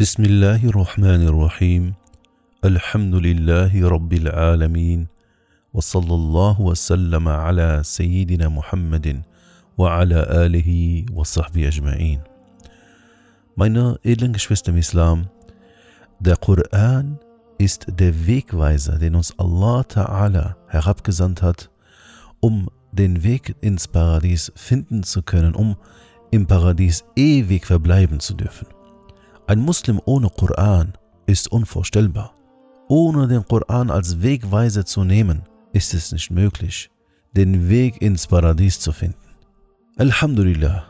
بسم الله الرحمن الرحيم الحمد لله رب العالمين وصلى الله وسلم على سيدنا محمد وعلى آله وصحبه أجمعين Meine edlen Geschwister im Islam, der Koran ist der Wegweiser, den uns Allah Ta'ala herabgesandt hat, um den Weg ins Paradies finden zu können, um im Paradies ewig verbleiben zu dürfen. Ein Muslim ohne Koran ist unvorstellbar. Ohne den Koran als Wegweiser zu nehmen, ist es nicht möglich, den Weg ins Paradies zu finden. Alhamdulillah,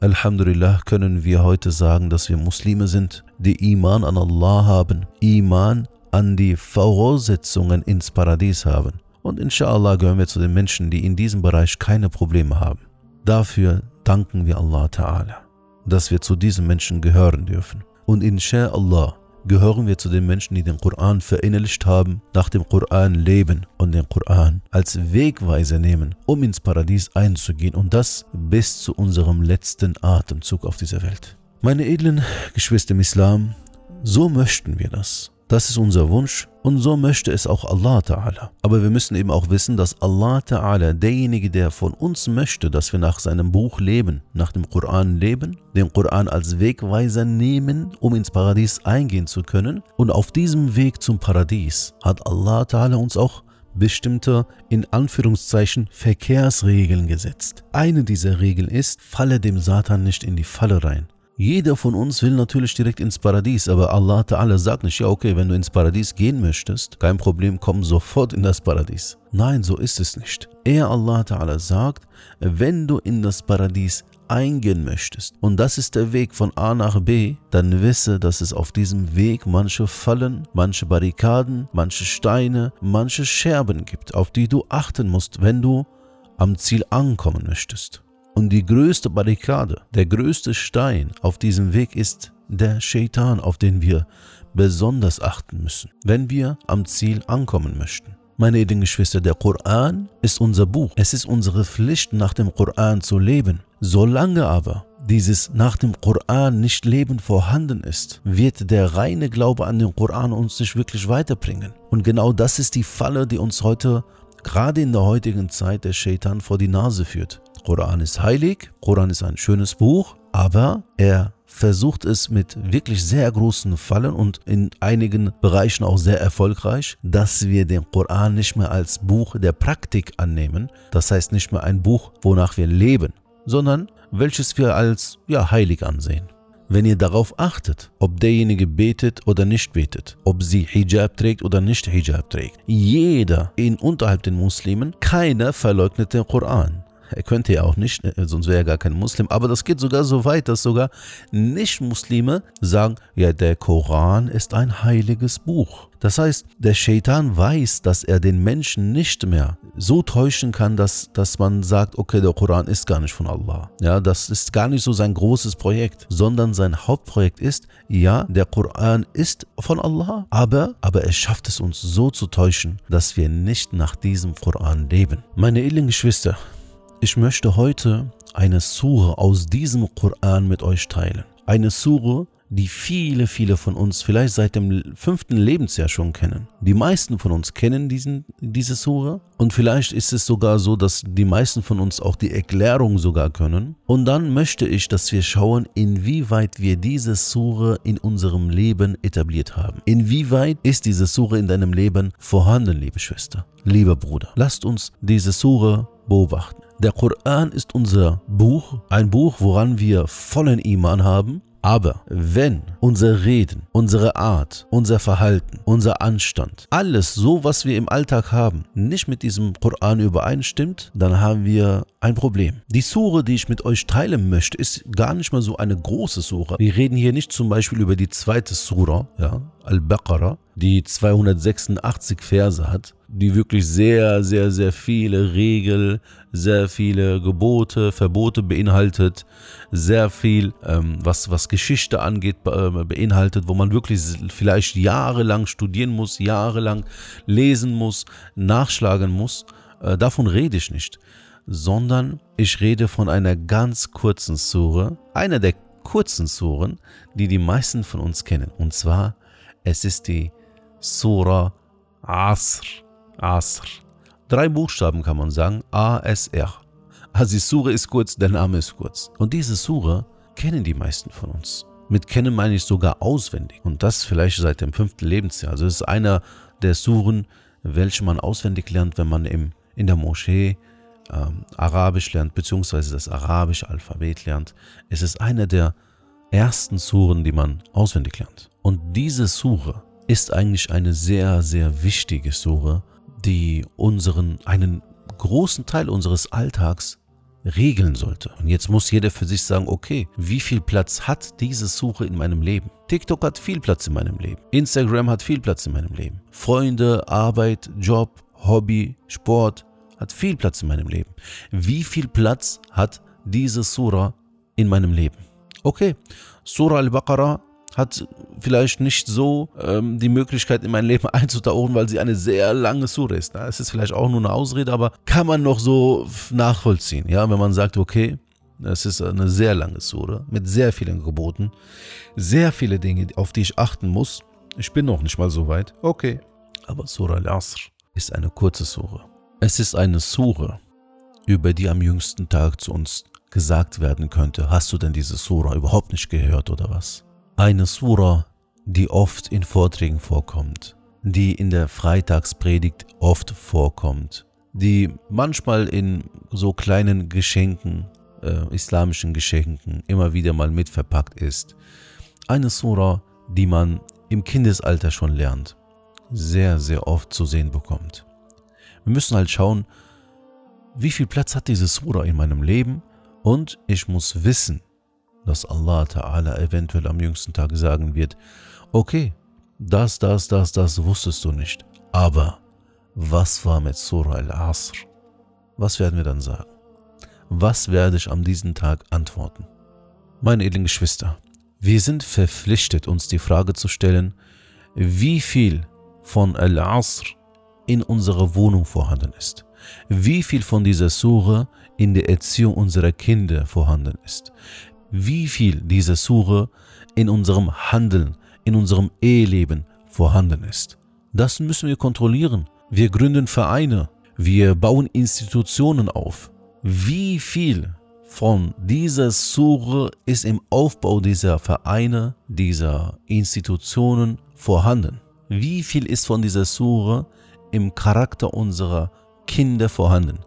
Alhamdulillah können wir heute sagen, dass wir Muslime sind, die Iman an Allah haben, Iman an die Voraussetzungen ins Paradies haben. Und inshallah gehören wir zu den Menschen, die in diesem Bereich keine Probleme haben. Dafür danken wir Allah Ta'ala, dass wir zu diesen Menschen gehören dürfen. Und inshallah gehören wir zu den Menschen, die den Koran verinnerlicht haben, nach dem Koran leben und den Koran als Wegweiser nehmen, um ins Paradies einzugehen und das bis zu unserem letzten Atemzug auf dieser Welt. Meine edlen Geschwister im Islam, so möchten wir das. Das ist unser Wunsch und so möchte es auch Allah Ta'ala. Aber wir müssen eben auch wissen, dass Allah Ta'ala, derjenige, der von uns möchte, dass wir nach seinem Buch leben, nach dem Koran leben, den Koran als Wegweiser nehmen, um ins Paradies eingehen zu können. Und auf diesem Weg zum Paradies hat Allah Ta'ala uns auch bestimmte, in Anführungszeichen, Verkehrsregeln gesetzt. Eine dieser Regeln ist, falle dem Satan nicht in die Falle rein. Jeder von uns will natürlich direkt ins Paradies, aber Allah Ta'ala sagt nicht, ja okay, wenn du ins Paradies gehen möchtest, kein Problem, komm sofort in das Paradies. Nein, so ist es nicht. Er, Allah Ta'ala, sagt, wenn du in das Paradies eingehen möchtest und das ist der Weg von A nach B, dann wisse, dass es auf diesem Weg manche Fallen, manche Barrikaden, manche Steine, manche Scherben gibt, auf die du achten musst, wenn du am Ziel ankommen möchtest. Und die größte Barrikade, der größte Stein auf diesem Weg ist der Shaitan, auf den wir besonders achten müssen, wenn wir am Ziel ankommen möchten. Meine lieben Geschwister, der Koran ist unser Buch. Es ist unsere Pflicht, nach dem Koran zu leben. Solange aber dieses nach dem Koran nicht Leben vorhanden ist, wird der reine Glaube an den Koran uns nicht wirklich weiterbringen. Und genau das ist die Falle, die uns heute, gerade in der heutigen Zeit, der Shaitan vor die Nase führt. Koran ist heilig, Koran ist ein schönes Buch, aber er versucht es mit wirklich sehr großen Fallen und in einigen Bereichen auch sehr erfolgreich, dass wir den Koran nicht mehr als Buch der Praktik annehmen, das heißt nicht mehr ein Buch, wonach wir leben, sondern welches wir als ja heilig ansehen. Wenn ihr darauf achtet, ob derjenige betet oder nicht betet, ob sie Hijab trägt oder nicht Hijab trägt, jeder in unterhalb den Muslimen, keiner verleugnet den Koran. Er könnte ja auch nicht, äh, sonst wäre er gar kein Muslim. Aber das geht sogar so weit, dass sogar Nicht-Muslime sagen, ja, der Koran ist ein heiliges Buch. Das heißt, der Shaitan weiß, dass er den Menschen nicht mehr so täuschen kann, dass, dass man sagt, okay, der Koran ist gar nicht von Allah. Ja, das ist gar nicht so sein großes Projekt, sondern sein Hauptprojekt ist, ja, der Koran ist von Allah, aber, aber er schafft es uns so zu täuschen, dass wir nicht nach diesem Koran leben. Meine edlen Geschwister, ich möchte heute eine Sure aus diesem Koran mit euch teilen. Eine Sure, die viele, viele von uns vielleicht seit dem fünften Lebensjahr schon kennen. Die meisten von uns kennen diesen, diese Sure und vielleicht ist es sogar so, dass die meisten von uns auch die Erklärung sogar können. Und dann möchte ich, dass wir schauen, inwieweit wir diese Sure in unserem Leben etabliert haben. Inwieweit ist diese Sure in deinem Leben vorhanden, liebe Schwester, lieber Bruder. Lasst uns diese Sure beobachten. Der Koran ist unser Buch, ein Buch, woran wir vollen Iman haben. Aber wenn unser Reden, unsere Art, unser Verhalten, unser Anstand, alles so, was wir im Alltag haben, nicht mit diesem Koran übereinstimmt, dann haben wir ein Problem. Die Sure, die ich mit euch teilen möchte, ist gar nicht mal so eine große Sure. Wir reden hier nicht zum Beispiel über die zweite Sura, ja, Al-Baqarah, die 286 Verse hat, die wirklich sehr, sehr, sehr viele Regeln, sehr viele Gebote, Verbote beinhaltet, sehr viel, ähm, was, was Geschichte angeht, äh, beinhaltet, wo man wirklich vielleicht jahrelang studieren muss, jahrelang lesen muss, nachschlagen muss. Äh, davon rede ich nicht, sondern ich rede von einer ganz kurzen Sure, einer der kurzen Suren, die die meisten von uns kennen. Und zwar, es ist die Surah Asr. Asr. Drei Buchstaben kann man sagen, A-S-R. Also die Sure ist kurz, der Name ist kurz. Und diese Sure kennen die meisten von uns. Mit kennen meine ich sogar auswendig. Und das vielleicht seit dem fünften Lebensjahr. Also es ist einer der Suren, welche man auswendig lernt, wenn man im, in der Moschee ähm, Arabisch lernt, beziehungsweise das arabische Alphabet lernt. Es ist einer der ersten Suren, die man auswendig lernt. Und diese Sure ist eigentlich eine sehr, sehr wichtige Sure, die unseren, einen großen Teil unseres Alltags regeln sollte. Und jetzt muss jeder für sich sagen, okay, wie viel Platz hat diese Suche in meinem Leben? TikTok hat viel Platz in meinem Leben. Instagram hat viel Platz in meinem Leben. Freunde, Arbeit, Job, Hobby, Sport hat viel Platz in meinem Leben. Wie viel Platz hat diese Sura in meinem Leben? Okay, Surah al-Baqarah hat vielleicht nicht so ähm, die Möglichkeit in mein Leben einzutauchen, weil sie eine sehr lange Sure ist. Ne? Es ist vielleicht auch nur eine Ausrede, aber kann man noch so nachvollziehen, ja, wenn man sagt, okay, es ist eine sehr lange Sure mit sehr vielen Geboten, sehr viele Dinge, auf die ich achten muss. Ich bin noch nicht mal so weit. Okay. Aber Surah Al-Asr ist eine kurze Sure. Es ist eine Sure, über die am jüngsten Tag zu uns gesagt werden könnte, hast du denn diese Sura überhaupt nicht gehört oder was? Eine Sura, die oft in Vorträgen vorkommt, die in der Freitagspredigt oft vorkommt, die manchmal in so kleinen Geschenken, äh, islamischen Geschenken, immer wieder mal mitverpackt ist. Eine Sura, die man im Kindesalter schon lernt, sehr, sehr oft zu sehen bekommt. Wir müssen halt schauen, wie viel Platz hat diese Sura in meinem Leben und ich muss wissen, dass Allah Ta'ala eventuell am jüngsten Tag sagen wird, okay, das, das, das, das wusstest du nicht. Aber was war mit Surah al-Asr? Was werden wir dann sagen? Was werde ich an diesem Tag antworten? Meine edlen Geschwister, wir sind verpflichtet, uns die Frage zu stellen, wie viel von Al-Asr in unserer Wohnung vorhanden ist. Wie viel von dieser Sure in der Erziehung unserer Kinder vorhanden ist wie viel diese Sure in unserem Handeln, in unserem Eheleben vorhanden ist. Das müssen wir kontrollieren. Wir gründen Vereine, wir bauen Institutionen auf. Wie viel von dieser Sure ist im Aufbau dieser Vereine, dieser Institutionen vorhanden? Wie viel ist von dieser Sure im Charakter unserer Kinder vorhanden?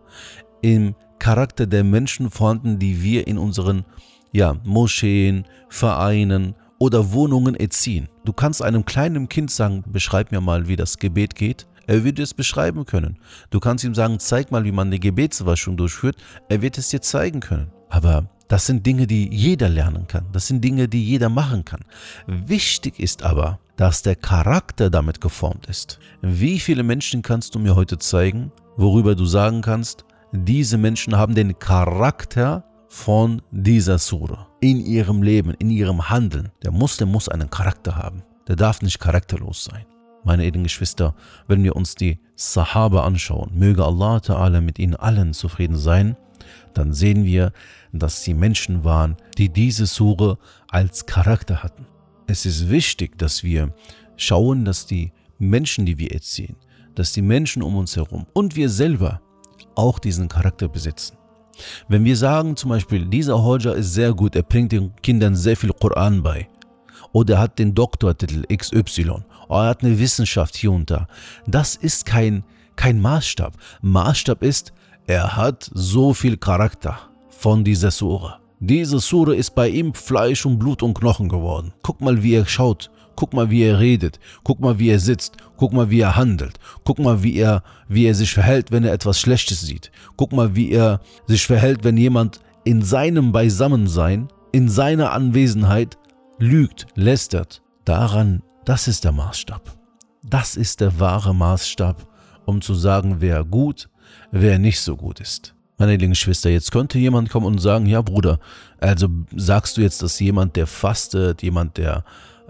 Im Charakter der Menschen vorhanden, die wir in unseren ja, Moscheen, Vereinen oder Wohnungen erziehen. Du kannst einem kleinen Kind sagen, beschreib mir mal, wie das Gebet geht. Er wird es beschreiben können. Du kannst ihm sagen, zeig mal, wie man eine Gebetswaschung durchführt. Er wird es dir zeigen können. Aber das sind Dinge, die jeder lernen kann. Das sind Dinge, die jeder machen kann. Wichtig ist aber, dass der Charakter damit geformt ist. Wie viele Menschen kannst du mir heute zeigen, worüber du sagen kannst, diese Menschen haben den Charakter von dieser Sura in ihrem Leben, in ihrem Handeln. Der Muslim muss einen Charakter haben. Der darf nicht charakterlos sein. Meine edlen Geschwister, wenn wir uns die Sahaba anschauen, möge Allah Ta'ala mit ihnen allen zufrieden sein, dann sehen wir, dass sie Menschen waren, die diese Sure als Charakter hatten. Es ist wichtig, dass wir schauen, dass die Menschen, die wir erziehen, dass die Menschen um uns herum und wir selber auch diesen Charakter besitzen. Wenn wir sagen zum Beispiel, dieser Hoja ist sehr gut, er bringt den Kindern sehr viel Koran bei. Oder er hat den Doktortitel XY. Oder er hat eine Wissenschaft hier und da. Das ist kein, kein Maßstab. Maßstab ist, er hat so viel Charakter von dieser Sura. Diese Sura ist bei ihm Fleisch und Blut und Knochen geworden. Guck mal, wie er schaut. Guck mal, wie er redet. Guck mal, wie er sitzt. Guck mal, wie er handelt. Guck mal, wie er, wie er sich verhält, wenn er etwas Schlechtes sieht. Guck mal, wie er sich verhält, wenn jemand in seinem Beisammensein, in seiner Anwesenheit lügt, lästert. Daran, das ist der Maßstab. Das ist der wahre Maßstab, um zu sagen, wer gut, wer nicht so gut ist. Meine Lieblingsschwester, jetzt könnte jemand kommen und sagen, ja Bruder, also sagst du jetzt, dass jemand, der fastet, jemand, der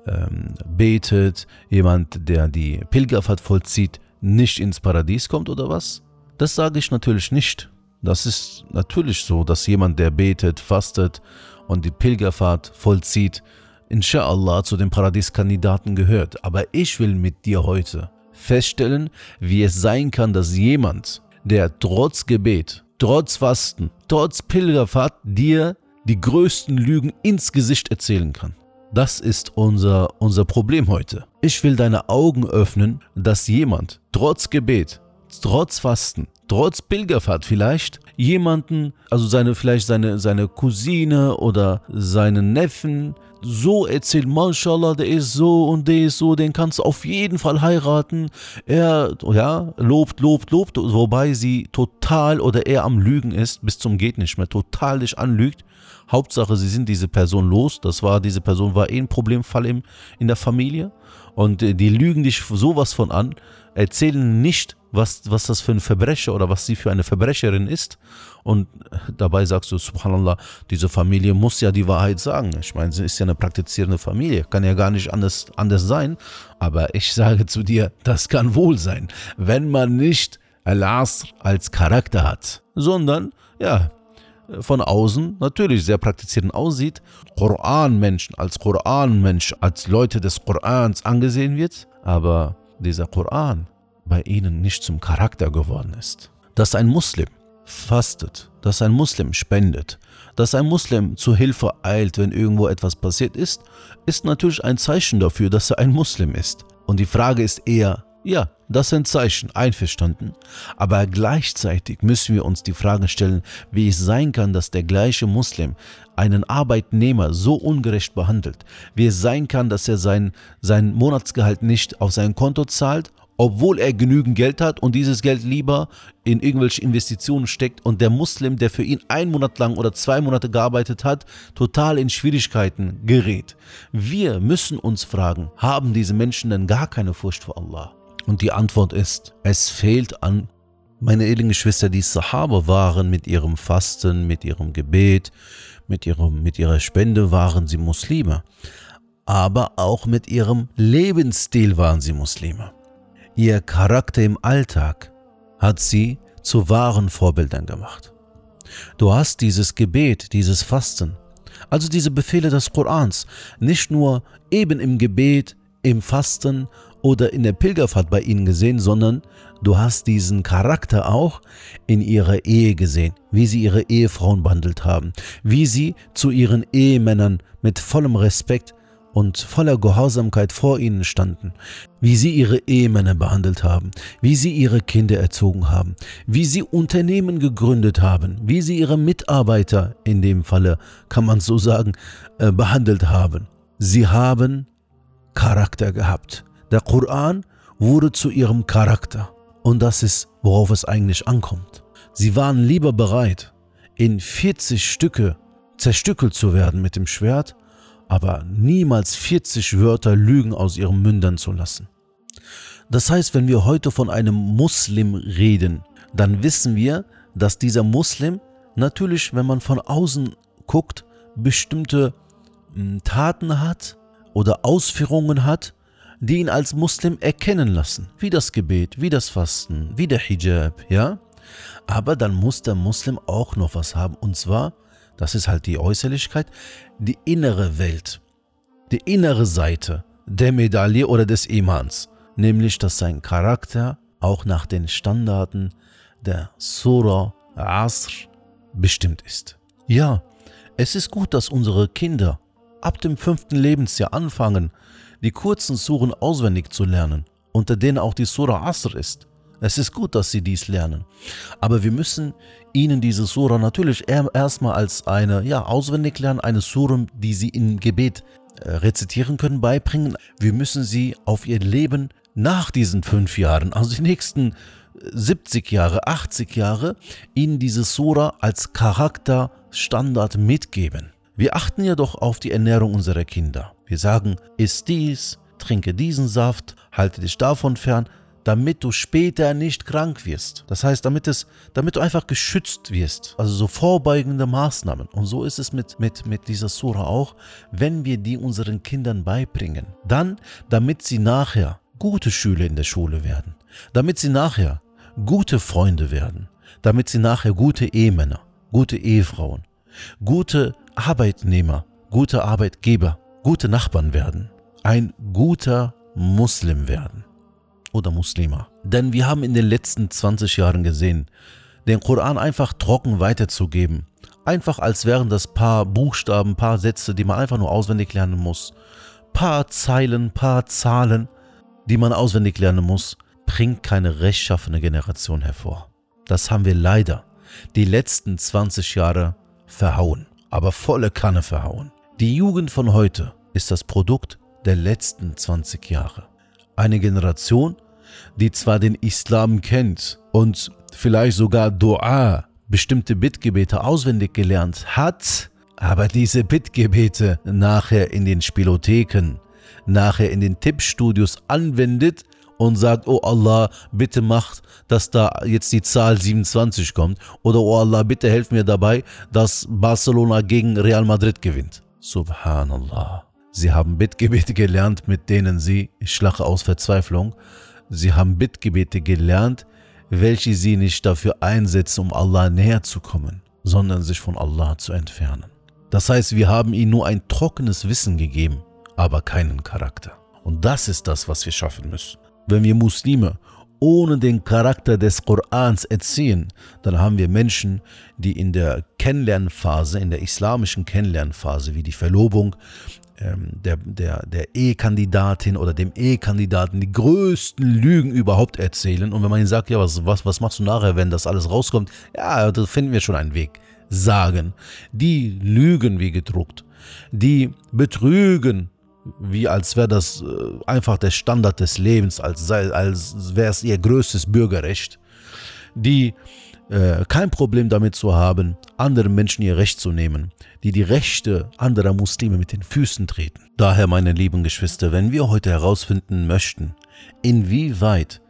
ähm, betet, jemand, der die Pilgerfahrt vollzieht, nicht ins Paradies kommt oder was? Das sage ich natürlich nicht. Das ist natürlich so, dass jemand, der betet, fastet und die Pilgerfahrt vollzieht, inshallah zu den Paradieskandidaten gehört. Aber ich will mit dir heute feststellen, wie es sein kann, dass jemand, der trotz Gebet, trotz Fasten, trotz Pilgerfahrt dir die größten Lügen ins Gesicht erzählen kann. Das ist unser, unser Problem heute. Ich will deine Augen öffnen, dass jemand trotz Gebet, trotz Fasten, trotz Pilgerfahrt vielleicht jemanden, also seine, vielleicht seine, seine Cousine oder seinen Neffen so erzählt, Mashallah, der ist so und der ist so, den kannst du auf jeden Fall heiraten. Er, ja, lobt, lobt, lobt, wobei sie total oder er am Lügen ist, bis zum geht nicht mehr, total dich anlügt. Hauptsache, sie sind diese Person los. Das war, diese Person war eh ein Problemfall im, in der Familie. Und äh, die lügen dich sowas von an, erzählen nicht, was, was das für ein Verbrecher oder was sie für eine Verbrecherin ist. Und dabei sagst du, subhanallah, diese Familie muss ja die Wahrheit sagen. Ich meine, sie ist ja eine praktizierende Familie, kann ja gar nicht anders, anders sein. Aber ich sage zu dir, das kann wohl sein, wenn man nicht Al-Asr als Charakter hat, sondern ja, von außen natürlich sehr praktizierend aussieht, Koranmenschen als Koranmensch, als Leute des Korans angesehen wird, aber dieser Koran bei ihnen nicht zum Charakter geworden ist. Dass ein Muslim fastet, dass ein Muslim spendet, dass ein Muslim zu Hilfe eilt, wenn irgendwo etwas passiert ist, ist natürlich ein Zeichen dafür, dass er ein Muslim ist. Und die Frage ist eher, ja, das sind Zeichen, einverstanden. Aber gleichzeitig müssen wir uns die Frage stellen, wie es sein kann, dass der gleiche Muslim einen Arbeitnehmer so ungerecht behandelt. Wie es sein kann, dass er sein, sein Monatsgehalt nicht auf sein Konto zahlt obwohl er genügend Geld hat und dieses Geld lieber in irgendwelche Investitionen steckt und der Muslim, der für ihn ein Monat lang oder zwei Monate gearbeitet hat, total in Schwierigkeiten gerät. Wir müssen uns fragen, haben diese Menschen denn gar keine Furcht vor Allah? Und die Antwort ist, es fehlt an meine edlen Geschwister, die Sahaba waren mit ihrem Fasten, mit ihrem Gebet, mit, ihrem, mit ihrer Spende waren sie Muslime. Aber auch mit ihrem Lebensstil waren sie Muslime. Ihr Charakter im Alltag hat sie zu wahren Vorbildern gemacht. Du hast dieses Gebet, dieses Fasten, also diese Befehle des Korans, nicht nur eben im Gebet, im Fasten oder in der Pilgerfahrt bei ihnen gesehen, sondern du hast diesen Charakter auch in ihrer Ehe gesehen, wie sie ihre Ehefrauen behandelt haben, wie sie zu ihren Ehemännern mit vollem Respekt und voller Gehorsamkeit vor ihnen standen, wie sie ihre Ehemänner behandelt haben, wie sie ihre Kinder erzogen haben, wie sie Unternehmen gegründet haben, wie sie ihre Mitarbeiter, in dem Falle kann man so sagen, äh, behandelt haben. Sie haben Charakter gehabt. Der Koran wurde zu ihrem Charakter. Und das ist, worauf es eigentlich ankommt. Sie waren lieber bereit, in 40 Stücke zerstückelt zu werden mit dem Schwert, aber niemals 40 Wörter Lügen aus ihren Mündern zu lassen. Das heißt, wenn wir heute von einem Muslim reden, dann wissen wir, dass dieser Muslim natürlich, wenn man von außen guckt, bestimmte hm, Taten hat oder Ausführungen hat, die ihn als Muslim erkennen lassen, wie das Gebet, wie das Fasten, wie der Hijab, ja? Aber dann muss der Muslim auch noch was haben, und zwar das ist halt die Äußerlichkeit, die innere Welt, die innere Seite der Medaille oder des Imans, nämlich dass sein Charakter auch nach den Standarten der Surah Asr bestimmt ist. Ja, es ist gut, dass unsere Kinder ab dem fünften Lebensjahr anfangen, die kurzen Suren auswendig zu lernen, unter denen auch die Surah Asr ist. Es ist gut, dass sie dies lernen. Aber wir müssen ihnen diese Sura natürlich erstmal als eine, ja, auswendig lernen, eine Sura, die sie im Gebet äh, rezitieren können, beibringen. Wir müssen sie auf ihr Leben nach diesen fünf Jahren, also die nächsten 70 Jahre, 80 Jahre, ihnen diese Sura als Charakterstandard mitgeben. Wir achten ja doch auf die Ernährung unserer Kinder. Wir sagen, isst dies, trinke diesen Saft, halte dich davon fern, damit du später nicht krank wirst. Das heißt, damit, es, damit du einfach geschützt wirst. Also so vorbeugende Maßnahmen. Und so ist es mit, mit, mit dieser Sura auch, wenn wir die unseren Kindern beibringen. Dann, damit sie nachher gute Schüler in der Schule werden. Damit sie nachher gute Freunde werden. Damit sie nachher gute Ehemänner, gute Ehefrauen, gute Arbeitnehmer, guter Arbeitgeber, gute Nachbarn werden, ein guter Muslim werden oder Muslima. Denn wir haben in den letzten 20 Jahren gesehen, den Koran einfach trocken weiterzugeben, einfach als wären das paar Buchstaben, paar Sätze, die man einfach nur auswendig lernen muss, paar Zeilen, paar Zahlen, die man auswendig lernen muss, bringt keine rechtschaffene Generation hervor. Das haben wir leider die letzten 20 Jahre verhauen, aber volle Kanne verhauen. Die Jugend von heute ist das Produkt der letzten 20 Jahre. Eine Generation, die zwar den Islam kennt und vielleicht sogar Dua, bestimmte Bittgebete auswendig gelernt hat, aber diese Bittgebete nachher in den Spielotheken, nachher in den Tippstudios anwendet und sagt, oh Allah, bitte mach, dass da jetzt die Zahl 27 kommt. Oder oh Allah, bitte helf mir dabei, dass Barcelona gegen Real Madrid gewinnt. Subhanallah. Sie haben Bittgebete gelernt, mit denen sie, ich schlache aus Verzweiflung, sie haben Bittgebete gelernt, welche sie nicht dafür einsetzen, um Allah näher zu kommen, sondern sich von Allah zu entfernen. Das heißt, wir haben ihnen nur ein trockenes Wissen gegeben, aber keinen Charakter. Und das ist das, was wir schaffen müssen. Wenn wir Muslime ohne den Charakter des Korans erziehen, dann haben wir Menschen, die in der Kennenlernphase, in der islamischen Kennenlernphase, wie die Verlobung der, der, der Ehekandidatin oder dem Ehekandidaten die größten Lügen überhaupt erzählen. Und wenn man ihnen sagt, ja, was, was, was machst du nachher, wenn das alles rauskommt? Ja, da finden wir schon einen Weg. Sagen. Die lügen wie gedruckt. Die betrügen wie als wäre das äh, einfach der Standard des Lebens, als, als wäre es ihr größtes Bürgerrecht, die äh, kein Problem damit zu haben, anderen Menschen ihr Recht zu nehmen, die die Rechte anderer Muslime mit den Füßen treten. Daher, meine lieben Geschwister, wenn wir heute herausfinden möchten, inwieweit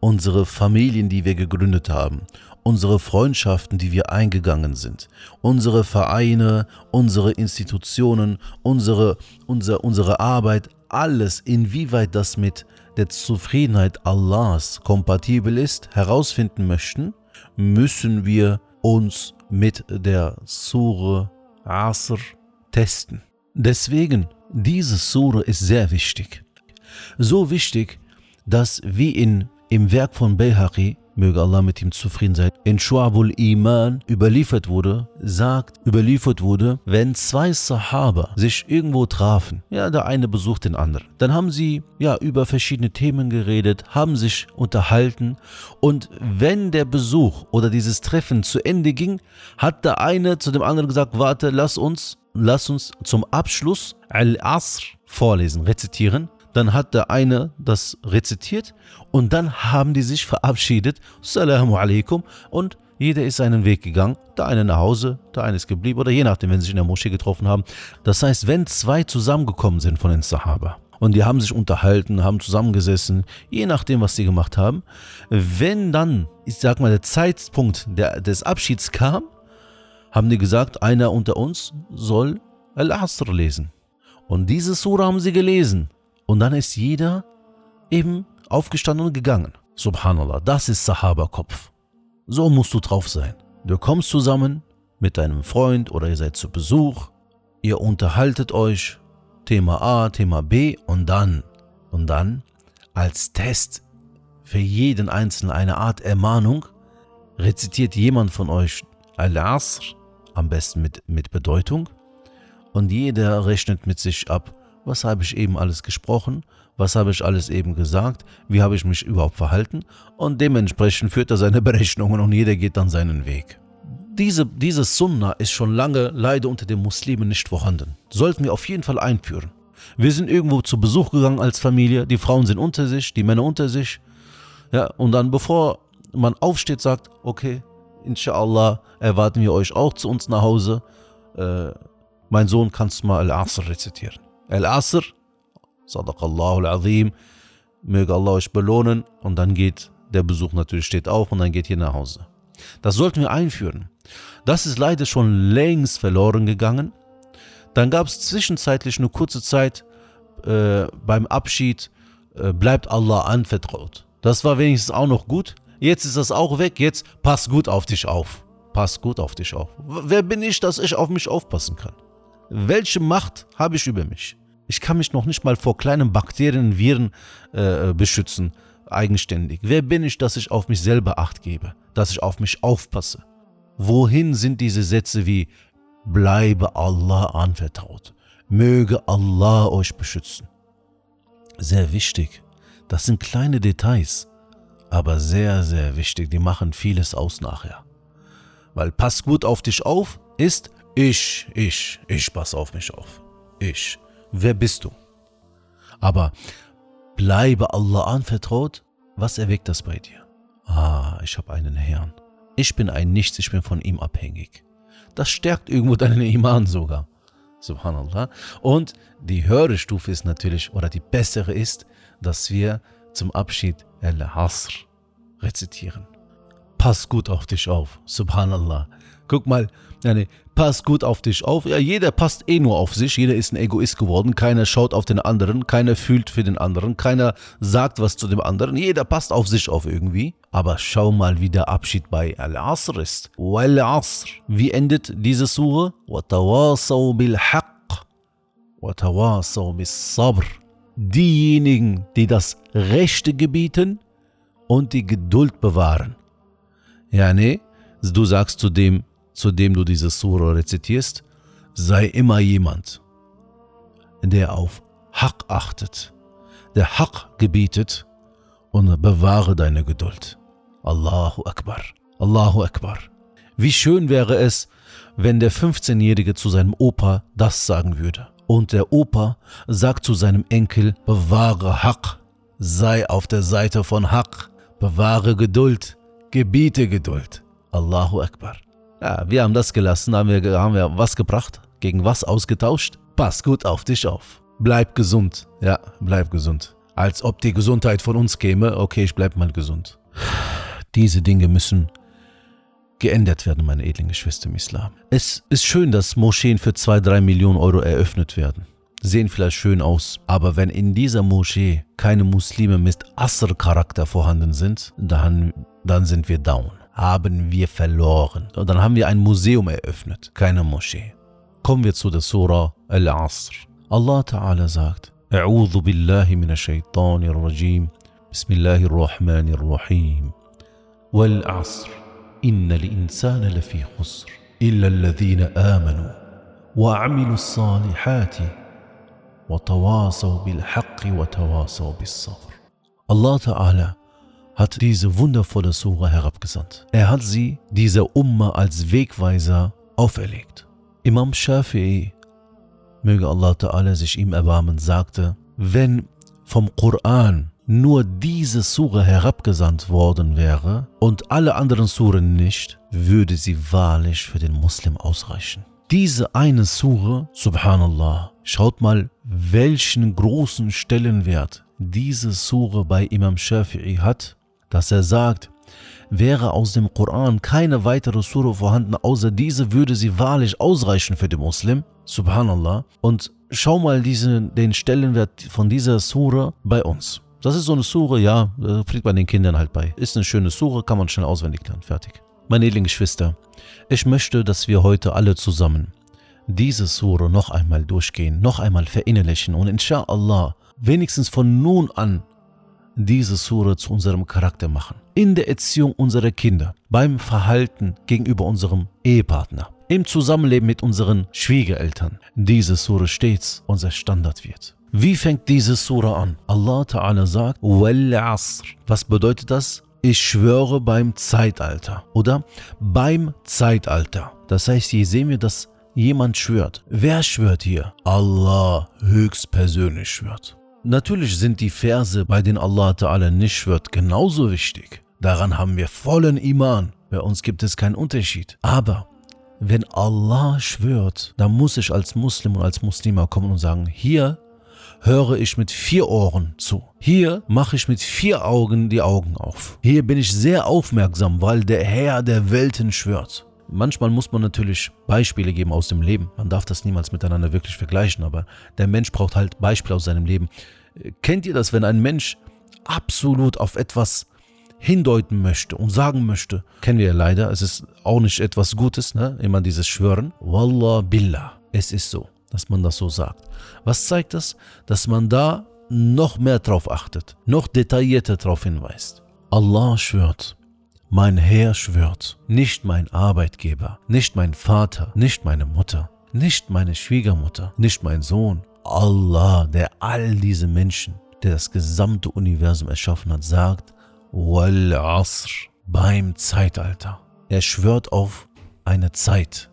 unsere Familien, die wir gegründet haben, unsere Freundschaften, die wir eingegangen sind, unsere Vereine, unsere Institutionen, unsere, unsere, unsere Arbeit, alles, inwieweit das mit der Zufriedenheit Allahs kompatibel ist, herausfinden möchten, müssen wir uns mit der Sure Asr testen. Deswegen, diese Sure ist sehr wichtig. So wichtig, dass wie in, im Werk von Bayhaqi möge Allah mit ihm zufrieden sein, in Shu'abul Iman überliefert wurde, sagt, überliefert wurde, wenn zwei Sahaba sich irgendwo trafen, ja, der eine besucht den anderen, dann haben sie ja über verschiedene Themen geredet, haben sich unterhalten und wenn der Besuch oder dieses Treffen zu Ende ging, hat der eine zu dem anderen gesagt, warte, lass uns, lass uns zum Abschluss Al-Asr vorlesen, rezitieren dann hat der eine das rezitiert und dann haben die sich verabschiedet. Salamu alaikum. Und jeder ist seinen Weg gegangen. Der eine nach Hause, der eine ist geblieben oder je nachdem, wenn sie sich in der Moschee getroffen haben. Das heißt, wenn zwei zusammengekommen sind von den Sahaba und die haben sich unterhalten, haben zusammengesessen, je nachdem, was sie gemacht haben, wenn dann, ich sag mal, der Zeitpunkt der, des Abschieds kam, haben die gesagt, einer unter uns soll Al-Asr lesen. Und diese Sura haben sie gelesen. Und dann ist jeder eben aufgestanden und gegangen. Subhanallah, das ist Sahaba-Kopf. So musst du drauf sein. Du kommst zusammen mit deinem Freund oder ihr seid zu Besuch, ihr unterhaltet euch, Thema A, Thema B und dann, und dann als Test für jeden Einzelnen eine Art Ermahnung, rezitiert jemand von euch Al-Asr, am besten mit, mit Bedeutung, und jeder rechnet mit sich ab, was habe ich eben alles gesprochen, was habe ich alles eben gesagt, wie habe ich mich überhaupt verhalten und dementsprechend führt er seine Berechnungen und jeder geht dann seinen Weg. Diese, diese Sunna ist schon lange leider unter den Muslimen nicht vorhanden. Sollten wir auf jeden Fall einführen. Wir sind irgendwo zu Besuch gegangen als Familie, die Frauen sind unter sich, die Männer unter sich. Ja, und dann bevor man aufsteht, sagt, okay, inshallah erwarten wir euch auch zu uns nach Hause. Äh, mein Sohn, kannst mal Al-Asr rezitieren? Al-Asr, Sadaqallahu al-Azim, möge Allah euch belohnen und dann geht der Besuch natürlich steht auf und dann geht ihr nach Hause. Das sollten wir einführen. Das ist leider schon längst verloren gegangen. Dann gab es zwischenzeitlich eine kurze Zeit äh, beim Abschied, äh, bleibt Allah anvertraut. Das war wenigstens auch noch gut. Jetzt ist das auch weg. Jetzt pass gut auf dich auf. Pass gut auf dich auf. Wer bin ich, dass ich auf mich aufpassen kann? Welche Macht habe ich über mich? Ich kann mich noch nicht mal vor kleinen Bakterien, Viren äh, beschützen, eigenständig. Wer bin ich, dass ich auf mich selber acht gebe, dass ich auf mich aufpasse? Wohin sind diese Sätze wie bleibe Allah anvertraut, möge Allah euch beschützen? Sehr wichtig. Das sind kleine Details, aber sehr, sehr wichtig. Die machen vieles aus nachher. Weil pass gut auf dich auf ist ich, ich, ich pass auf mich auf. Ich. Wer bist du? Aber bleibe Allah anvertraut, was erweckt das bei dir? Ah, ich habe einen Herrn. Ich bin ein Nichts, ich bin von ihm abhängig. Das stärkt irgendwo deinen Iman sogar. Subhanallah. Und die höhere Stufe ist natürlich, oder die bessere ist, dass wir zum Abschied Al-Asr rezitieren Pass gut auf dich auf. Subhanallah. Guck mal, nee, pass gut auf dich auf. Ja, jeder passt eh nur auf sich. Jeder ist ein Egoist geworden. Keiner schaut auf den anderen. Keiner fühlt für den anderen. Keiner sagt was zu dem anderen. Jeder passt auf sich auf irgendwie. Aber schau mal, wie der Abschied bei Al-Asr ist. Wal-Asr. Wie endet diese Sure? وَتَوَاصَوْا بِالْحَقِّ وَتَوَاصَوْا بِالصَّبْرِ Diejenigen, die das Rechte gebieten und die Geduld bewahren. Ja, nee, du sagst zu dem, zu dem du diese Sura rezitierst, sei immer jemand, der auf Haq achtet, der Haq gebietet und bewahre deine Geduld. Allahu Akbar, Allahu Akbar. Wie schön wäre es, wenn der 15-Jährige zu seinem Opa das sagen würde. Und der Opa sagt zu seinem Enkel, bewahre Haq, sei auf der Seite von Haq, bewahre Geduld, gebiete Geduld. Allahu Akbar. Ja, wir haben das gelassen, haben wir, haben wir was gebracht, gegen was ausgetauscht. Pass gut auf dich auf. Bleib gesund. Ja, bleib gesund. Als ob die Gesundheit von uns käme. Okay, ich bleib mal gesund. Diese Dinge müssen geändert werden, meine edlen Geschwister im Islam. Es ist schön, dass Moscheen für 2, 3 Millionen Euro eröffnet werden. Sehen vielleicht schön aus, aber wenn in dieser Moschee keine Muslime mit Asr-Charakter vorhanden sind, dann, dann sind wir down haben wir verloren. Und dann haben wir ein Museum eröffnet, keine Moschee. Kommen wir zu der Surah Al-Asr. Allah Ta'ala sagt, أعوذ بالله من الشيطان الرجيم بسم الله الرحمن الرحيم والعصر إن الإنسان لفي خسر إلا الذين آمنوا وعملوا الصالحات وتواصوا بالحق وتواصوا بالصبر الله تعالى hat diese wundervolle Sura herabgesandt. Er hat sie dieser Umma als Wegweiser auferlegt. Imam Shafi'i, möge Allah Ta'ala sich ihm erbarmen, sagte, wenn vom Koran nur diese Sura herabgesandt worden wäre und alle anderen Suren nicht, würde sie wahrlich für den Muslim ausreichen. Diese eine Sura, subhanallah, schaut mal, welchen großen Stellenwert diese Sura bei Imam Shafi'i hat dass er sagt, wäre aus dem Koran keine weitere Sura vorhanden, außer diese würde sie wahrlich ausreichen für den Muslim. Subhanallah. Und schau mal diesen, den Stellenwert von dieser Sura bei uns. Das ist so eine Sura, ja, fliegt bei den Kindern halt bei. Ist eine schöne Sura, kann man schnell auswendig lernen. Fertig. Meine edlen Geschwister, ich möchte, dass wir heute alle zusammen diese Sura noch einmal durchgehen, noch einmal verinnerlichen und inshallah wenigstens von nun an diese Sura zu unserem Charakter machen. In der Erziehung unserer Kinder, beim Verhalten gegenüber unserem Ehepartner, im Zusammenleben mit unseren Schwiegereltern. Diese Sura stets unser Standard wird. Wie fängt diese Sura an? Allah Ta'ala sagt, Was bedeutet das? Ich schwöre beim Zeitalter oder beim Zeitalter. Das heißt, hier sehen wir, dass jemand schwört. Wer schwört hier? Allah höchstpersönlich schwört. Natürlich sind die Verse, bei denen Allah Ta'ala nicht schwört, genauso wichtig. Daran haben wir vollen Iman. Bei uns gibt es keinen Unterschied. Aber wenn Allah schwört, dann muss ich als Muslim und als Muslima kommen und sagen, hier höre ich mit vier Ohren zu. Hier mache ich mit vier Augen die Augen auf. Hier bin ich sehr aufmerksam, weil der Herr der Welten schwört. Manchmal muss man natürlich Beispiele geben aus dem Leben. Man darf das niemals miteinander wirklich vergleichen, aber der Mensch braucht halt Beispiele aus seinem Leben. Kennt ihr das, wenn ein Mensch absolut auf etwas hindeuten möchte und sagen möchte, kennen wir ja leider, es ist auch nicht etwas Gutes, ne? immer dieses Schwören. Wallah billah, es ist so. dass man das so sagt. Was zeigt das? Dass man da noch mehr drauf achtet, noch detaillierter darauf hinweist. Allah schwört, mein Herr schwört, nicht mein Arbeitgeber, nicht mein Vater, nicht meine Mutter, nicht meine Schwiegermutter, nicht mein Sohn. Allah, der all diese Menschen, der das gesamte Universum erschaffen hat, sagt, Wal Asr, beim Zeitalter. Er schwört auf eine Zeit.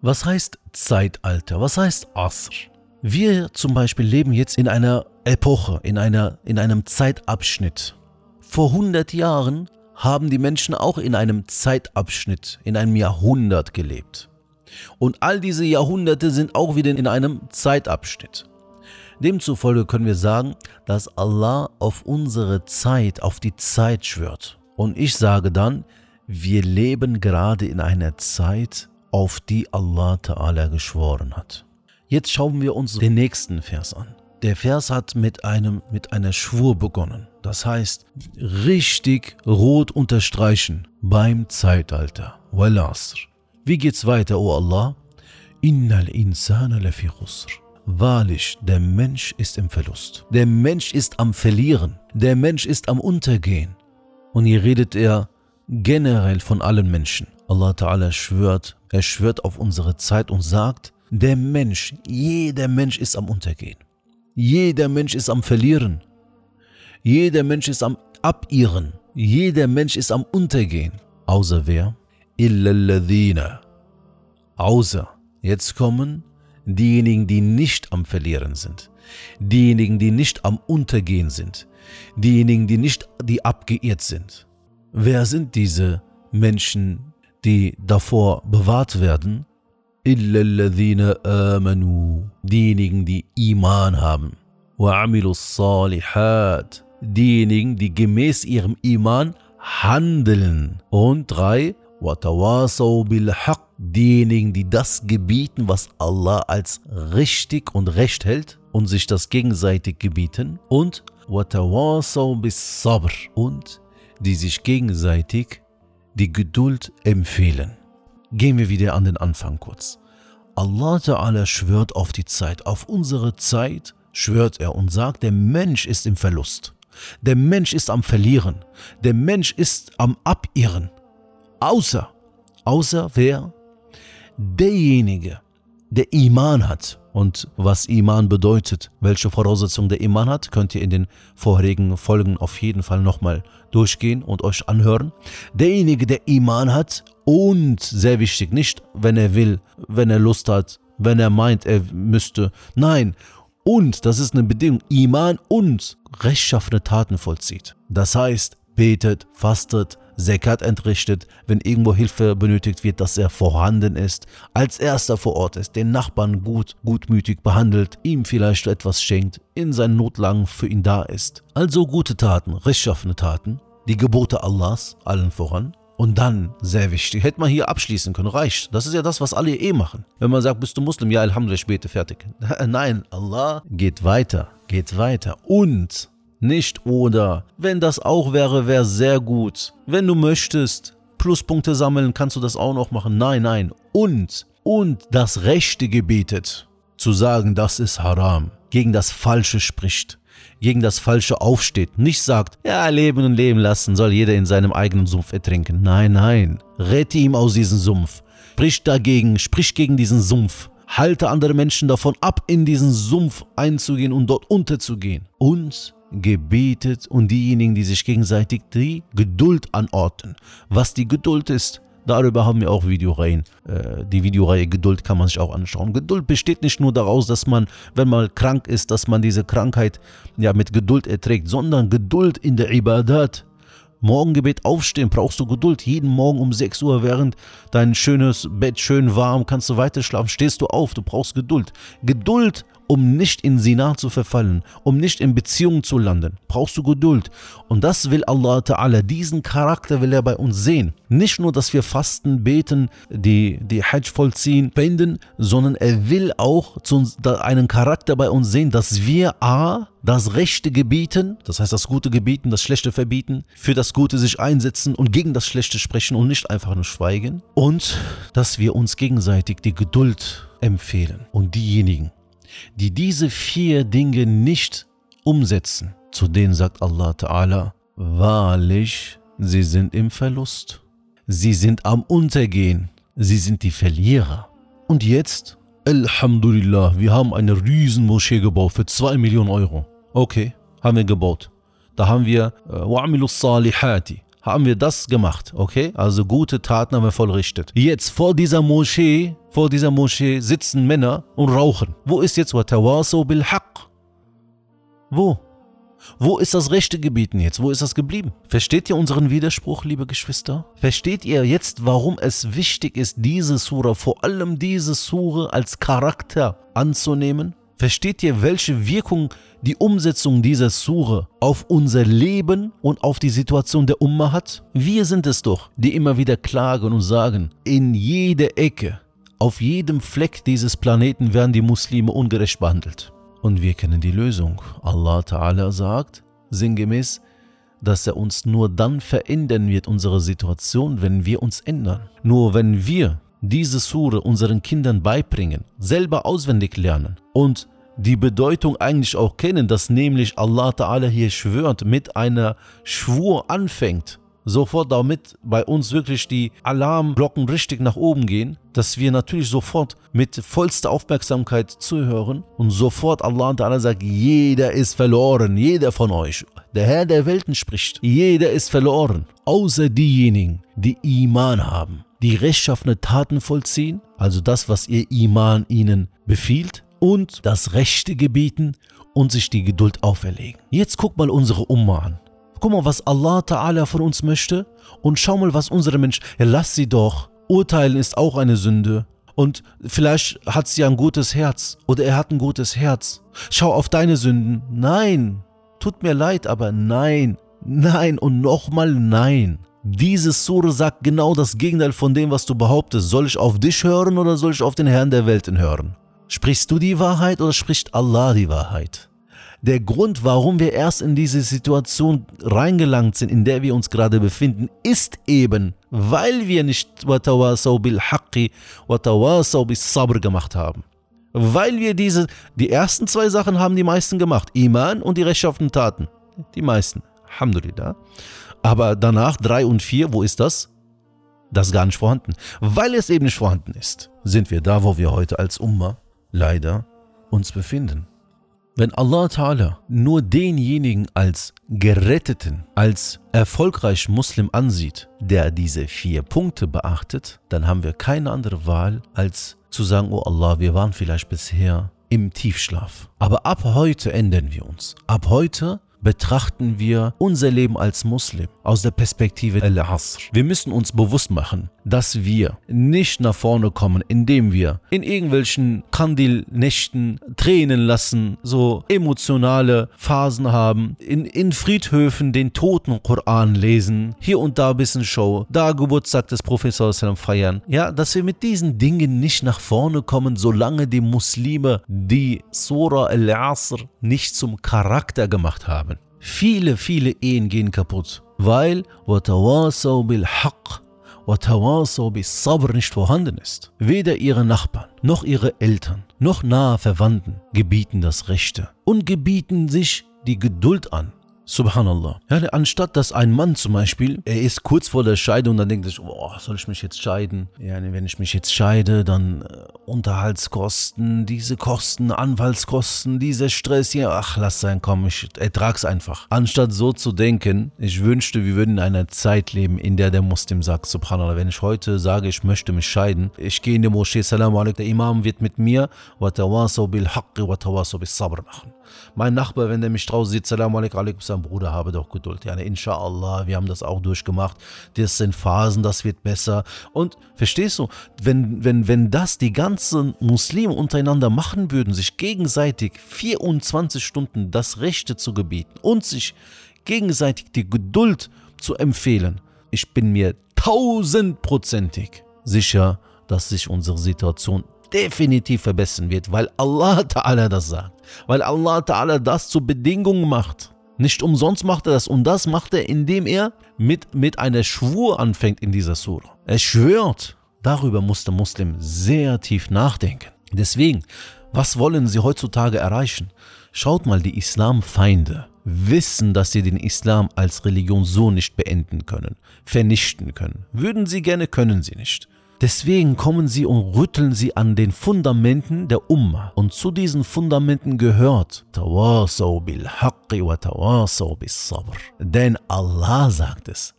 Was heißt Zeitalter? Was heißt Asr? Wir zum Beispiel leben jetzt in einer Epoche, in, einer, in einem Zeitabschnitt. Vor 100 Jahren haben die Menschen auch in einem Zeitabschnitt, in einem Jahrhundert gelebt. Und all diese Jahrhunderte sind auch wieder in einem Zeitabschnitt. Demzufolge können wir sagen, dass Allah auf unsere Zeit, auf die Zeit schwört. Und ich sage dann, wir leben gerade in einer Zeit, auf die Allah Ta'ala geschworen hat. Jetzt schauen wir uns den nächsten Vers an. Der Vers hat mit einem mit einer Schwur begonnen. Das heißt, richtig rot unterstreichen beim Zeitalter. Wal. Wie geht's weiter, o oh Allah? Innal insana lafi khusr. Wahrlich, der Mensch ist im Verlust. Der Mensch ist am Verlieren. Der Mensch ist am Untergehen. Und hier redet er generell von allen Menschen. Allah Ta'ala schwört, er schwört auf unsere Zeit und sagt, der Mensch, jeder Mensch ist am Untergehen. Jeder Mensch ist am Verlieren. Jeder Mensch ist am Abirren. Jeder Mensch ist am Untergehen. Außer wer? Illalladhina. Außer, jetzt kommen diejenigen, die nicht am Verlieren sind, diejenigen, die nicht am Untergehen sind, diejenigen, die nicht, die abgeirrt sind. Wer sind diese Menschen, die davor bewahrt werden? Diejenigen, die Iman haben. Diejenigen, die gemäß ihrem Iman handeln. Und drei, diejenigen, die das gebieten, was Allah als richtig und recht hält und sich das gegenseitig gebieten und und die sich gegenseitig die Geduld empfehlen. Gehen wir wieder an den Anfang kurz. Allah Ta'ala schwört auf die Zeit, auf unsere Zeit schwört er und sagt, der Mensch ist im Verlust. Der Mensch ist am Verlieren. Der Mensch ist am Abirren. Außer, außer wer? derjenige, der Iman hat und was Iman bedeutet, welche Voraussetzungen der Iman hat, könnt ihr in den vorherigen Folgen auf jeden Fall nochmal durchgehen und euch anhören. Derjenige, der Iman hat und, sehr wichtig, nicht wenn er will, wenn er Lust hat, wenn er meint, er müsste. Nein, und, das ist eine Bedingung, Iman und rechtschaffene Taten vollzieht. Das heißt, betet, fastet, Zekat entrichtet, wenn irgendwo Hilfe benötigt wird, dass er vorhanden ist, als erster vor Ort ist, den Nachbarn gut, gutmütig behandelt, ihm vielleicht etwas schenkt, in seinen Notlagen für ihn da ist. Also gute Taten, rechtschaffene Taten, die Gebote Allahs, allen voran. Und dann, sehr wichtig, hätte man hier abschließen können, reicht. Das ist ja das, was alle eh machen. Wenn man sagt, bist du Muslim? Ja, Alhamdulillah, ich bete, fertig. Nein, Allah geht weiter, geht weiter. Und nicht oder. Wenn das auch wäre, wäre sehr gut. Wenn du möchtest, Pluspunkte sammeln, kannst du das auch noch machen. Nein, nein. Und, und das Rechte gebietet. Zu sagen, das ist haram. Gegen das Falsche spricht. Gegen das Falsche aufsteht. Nicht sagt, ja, leben und leben lassen, soll jeder in seinem eigenen Sumpf ertrinken. Nein, nein. Rette ihm aus diesem Sumpf. Sprich dagegen, sprich gegen diesen Sumpf. Halte andere Menschen davon ab, in diesen Sumpf einzugehen und dort unterzugehen. Und gebetet und diejenigen, die sich gegenseitig die Geduld anordnen. Was die Geduld ist, darüber haben wir auch Videoreihen. Äh, die Videoreihe Geduld kann man sich auch anschauen. Geduld besteht nicht nur daraus, dass man, wenn man krank ist, dass man diese Krankheit ja mit Geduld erträgt, sondern Geduld in der Ibadat. Morgengebet aufstehen, brauchst du Geduld. Jeden Morgen um 6 Uhr, während dein schönes Bett schön warm, kannst du weiter schlafen, stehst du auf, du brauchst Geduld. Geduld um nicht in Sina zu verfallen, um nicht in Beziehungen zu landen, brauchst du Geduld. Und das will Allah Ta'ala, diesen Charakter will er bei uns sehen. Nicht nur, dass wir fasten, beten, die, die Hajj vollziehen, spenden, sondern er will auch einen Charakter bei uns sehen, dass wir A, das Rechte gebieten, das heißt das Gute gebieten, das Schlechte verbieten, für das Gute sich einsetzen und gegen das Schlechte sprechen und nicht einfach nur schweigen. Und dass wir uns gegenseitig die Geduld empfehlen. Und diejenigen, die diese vier Dinge nicht umsetzen, zu denen sagt Allah Ta'ala, wahrlich, sie sind im Verlust. Sie sind am Untergehen. Sie sind die Verlierer. Und jetzt, Alhamdulillah, wir haben eine riesen Moschee gebaut für 2 Millionen Euro. Okay, haben wir gebaut. Da haben wir äh, Wa'amilus salihati haben wir das gemacht, okay? Also gute Taten haben wir vollrichtet. Jetzt vor dieser Moschee, vor dieser Moschee sitzen Männer und rauchen. Wo ist jetzt Watawaso bil Haqq? Wo? Wo ist das rechte Gebieten jetzt? Wo ist das geblieben? Versteht ihr unseren Widerspruch, liebe Geschwister? Versteht ihr jetzt, warum es wichtig ist, diese Sura, vor allem diese Sura als Charakter anzunehmen? Versteht ihr, welche Wirkung die Umsetzung dieser Sure auf unser Leben und auf die Situation der Umma hat? Wir sind es doch, die immer wieder klagen und sagen, in jeder Ecke, auf jedem Fleck dieses Planeten werden die Muslime ungerecht behandelt. Und wir kennen die Lösung. Allah Ta'ala sagt, sinngemäß, dass er uns nur dann verändern wird, unsere Situation, wenn wir uns ändern. Nur wenn wir diese Sure unseren Kindern beibringen, selber auswendig lernen und die Bedeutung eigentlich auch kennen, dass nämlich Allah Ta'ala hier schwört, mit einer Schwur anfängt, sofort damit bei uns wirklich die Alarmglocken richtig nach oben gehen, dass wir natürlich sofort mit vollster Aufmerksamkeit zuhören und sofort Allah Ta'ala sagt, jeder ist verloren, jeder von euch. Der Herr der Welten spricht, jeder ist verloren, außer diejenigen, die Iman haben, die rechtschaffene Taten vollziehen, also das, was ihr Iman ihnen befiehlt, und das Rechte gebieten und sich die Geduld auferlegen. Jetzt guck mal unsere Umma an. Guck mal, was Allah Ta'ala von uns möchte und schau mal, was unsere Menschen. Ja, lass sie doch. Urteilen ist auch eine Sünde. Und vielleicht hat sie ein gutes Herz oder er hat ein gutes Herz. Schau auf deine Sünden. Nein, tut mir leid, aber nein, nein und nochmal nein. Diese Sure sagt genau das Gegenteil von dem, was du behauptest. Soll ich auf dich hören oder soll ich auf den Herrn der Welten hören? Sprichst du die Wahrheit oder spricht Allah die Wahrheit? Der Grund, warum wir erst in diese Situation reingelangt sind, in der wir uns gerade befinden, ist eben, weil wir nicht Watawasau bil Haqqi, Watawasau bis Sabr gemacht haben. Weil wir diese, die ersten zwei Sachen haben die meisten gemacht. Iman und die rechtschaffenen Taten. Die meisten. Alhamdulillah. Aber danach drei und vier, wo ist das? Das ist gar nicht vorhanden. Weil es eben nicht vorhanden ist, sind wir da, wo wir heute als Umma leider uns befinden. Wenn Allah Ta'ala nur denjenigen als Geretteten, als erfolgreich Muslim ansieht, der diese vier Punkte beachtet, dann haben wir keine andere Wahl, als zu sagen, oh Allah, wir waren vielleicht bisher im Tiefschlaf. Aber ab heute ändern wir uns. Ab heute betrachten wir unser Leben als Muslim aus der Perspektive Al-Asr. Wir müssen uns bewusst machen, dass wir nicht nach vorne kommen, indem wir in irgendwelchen Kandil-Nächten Tränen lassen, so emotionale Phasen haben, in, in Friedhöfen den toten Koran lesen, hier und da ein bisschen Show, da Geburtstag des Professors feiern. Ja, dass wir mit diesen Dingen nicht nach vorne kommen, solange die Muslime die Surah Al-Asr nicht zum Charakter gemacht haben. Viele, viele Ehen gehen kaputt, weil وَتَوَاسَوْ بِالْحَقِّ وَتَوَاسَوْ بِالصَّبْرِ nicht vorhanden ist. Weder ihre Nachbarn, noch ihre Eltern, noch nahe Verwandten gebieten das Rechte und gebieten sich die Geduld an. Subhanallah. Ja, anstatt dass ein Mann zum Beispiel, er ist kurz vor der Scheidung, dann denkt er sich, oh, soll ich mich jetzt scheiden? Ja, wenn ich mich jetzt scheide, dann äh, Unterhaltskosten, diese Kosten, Anwaltskosten, dieser Stress hier, ach, lass sein, komm, ich ertrag's einfach. Anstatt so zu denken, ich wünschte, wir würden in einer Zeit leben, in der der Muslim sagt, Subhanallah, wenn ich heute sage, ich möchte mich scheiden, ich gehe in die Moschee, Salam alaikum, der Imam wird mit mir, wa bil haqqi wa bis sabr machen. Mein Nachbar, wenn der mich draußen sieht, Salam alaikum, sagen, Bruder, habe doch Geduld. Ja, inshallah, wir haben das auch durchgemacht. Das sind Phasen, das wird besser. Und verstehst du, wenn, wenn, wenn das die ganzen Muslime untereinander machen würden, sich gegenseitig 24 Stunden das Rechte zu gebieten und sich gegenseitig die Geduld zu empfehlen, ich bin mir tausendprozentig sicher, dass sich unsere Situation definitiv verbessern wird, weil Allah Ta'ala das sagt. Weil Allah Ta'ala das zur Bedingung macht. Nicht umsonst macht er das und das macht er, indem er mit, mit einer Schwur anfängt in dieser Surah. Er schwört. Darüber muss der Muslim sehr tief nachdenken. Deswegen, was wollen sie heutzutage erreichen? Schaut mal, die Islamfeinde wissen, dass sie den Islam als Religion so nicht beenden können, vernichten können. Würden sie gerne, können sie nicht. Deswegen kommen sie und rütteln sie an den Fundamenten der Umma. Und zu diesen Fundamenten gehört Tawasaw bil haqqi wa tawasaw bis sabr. Denn Allah sagt es.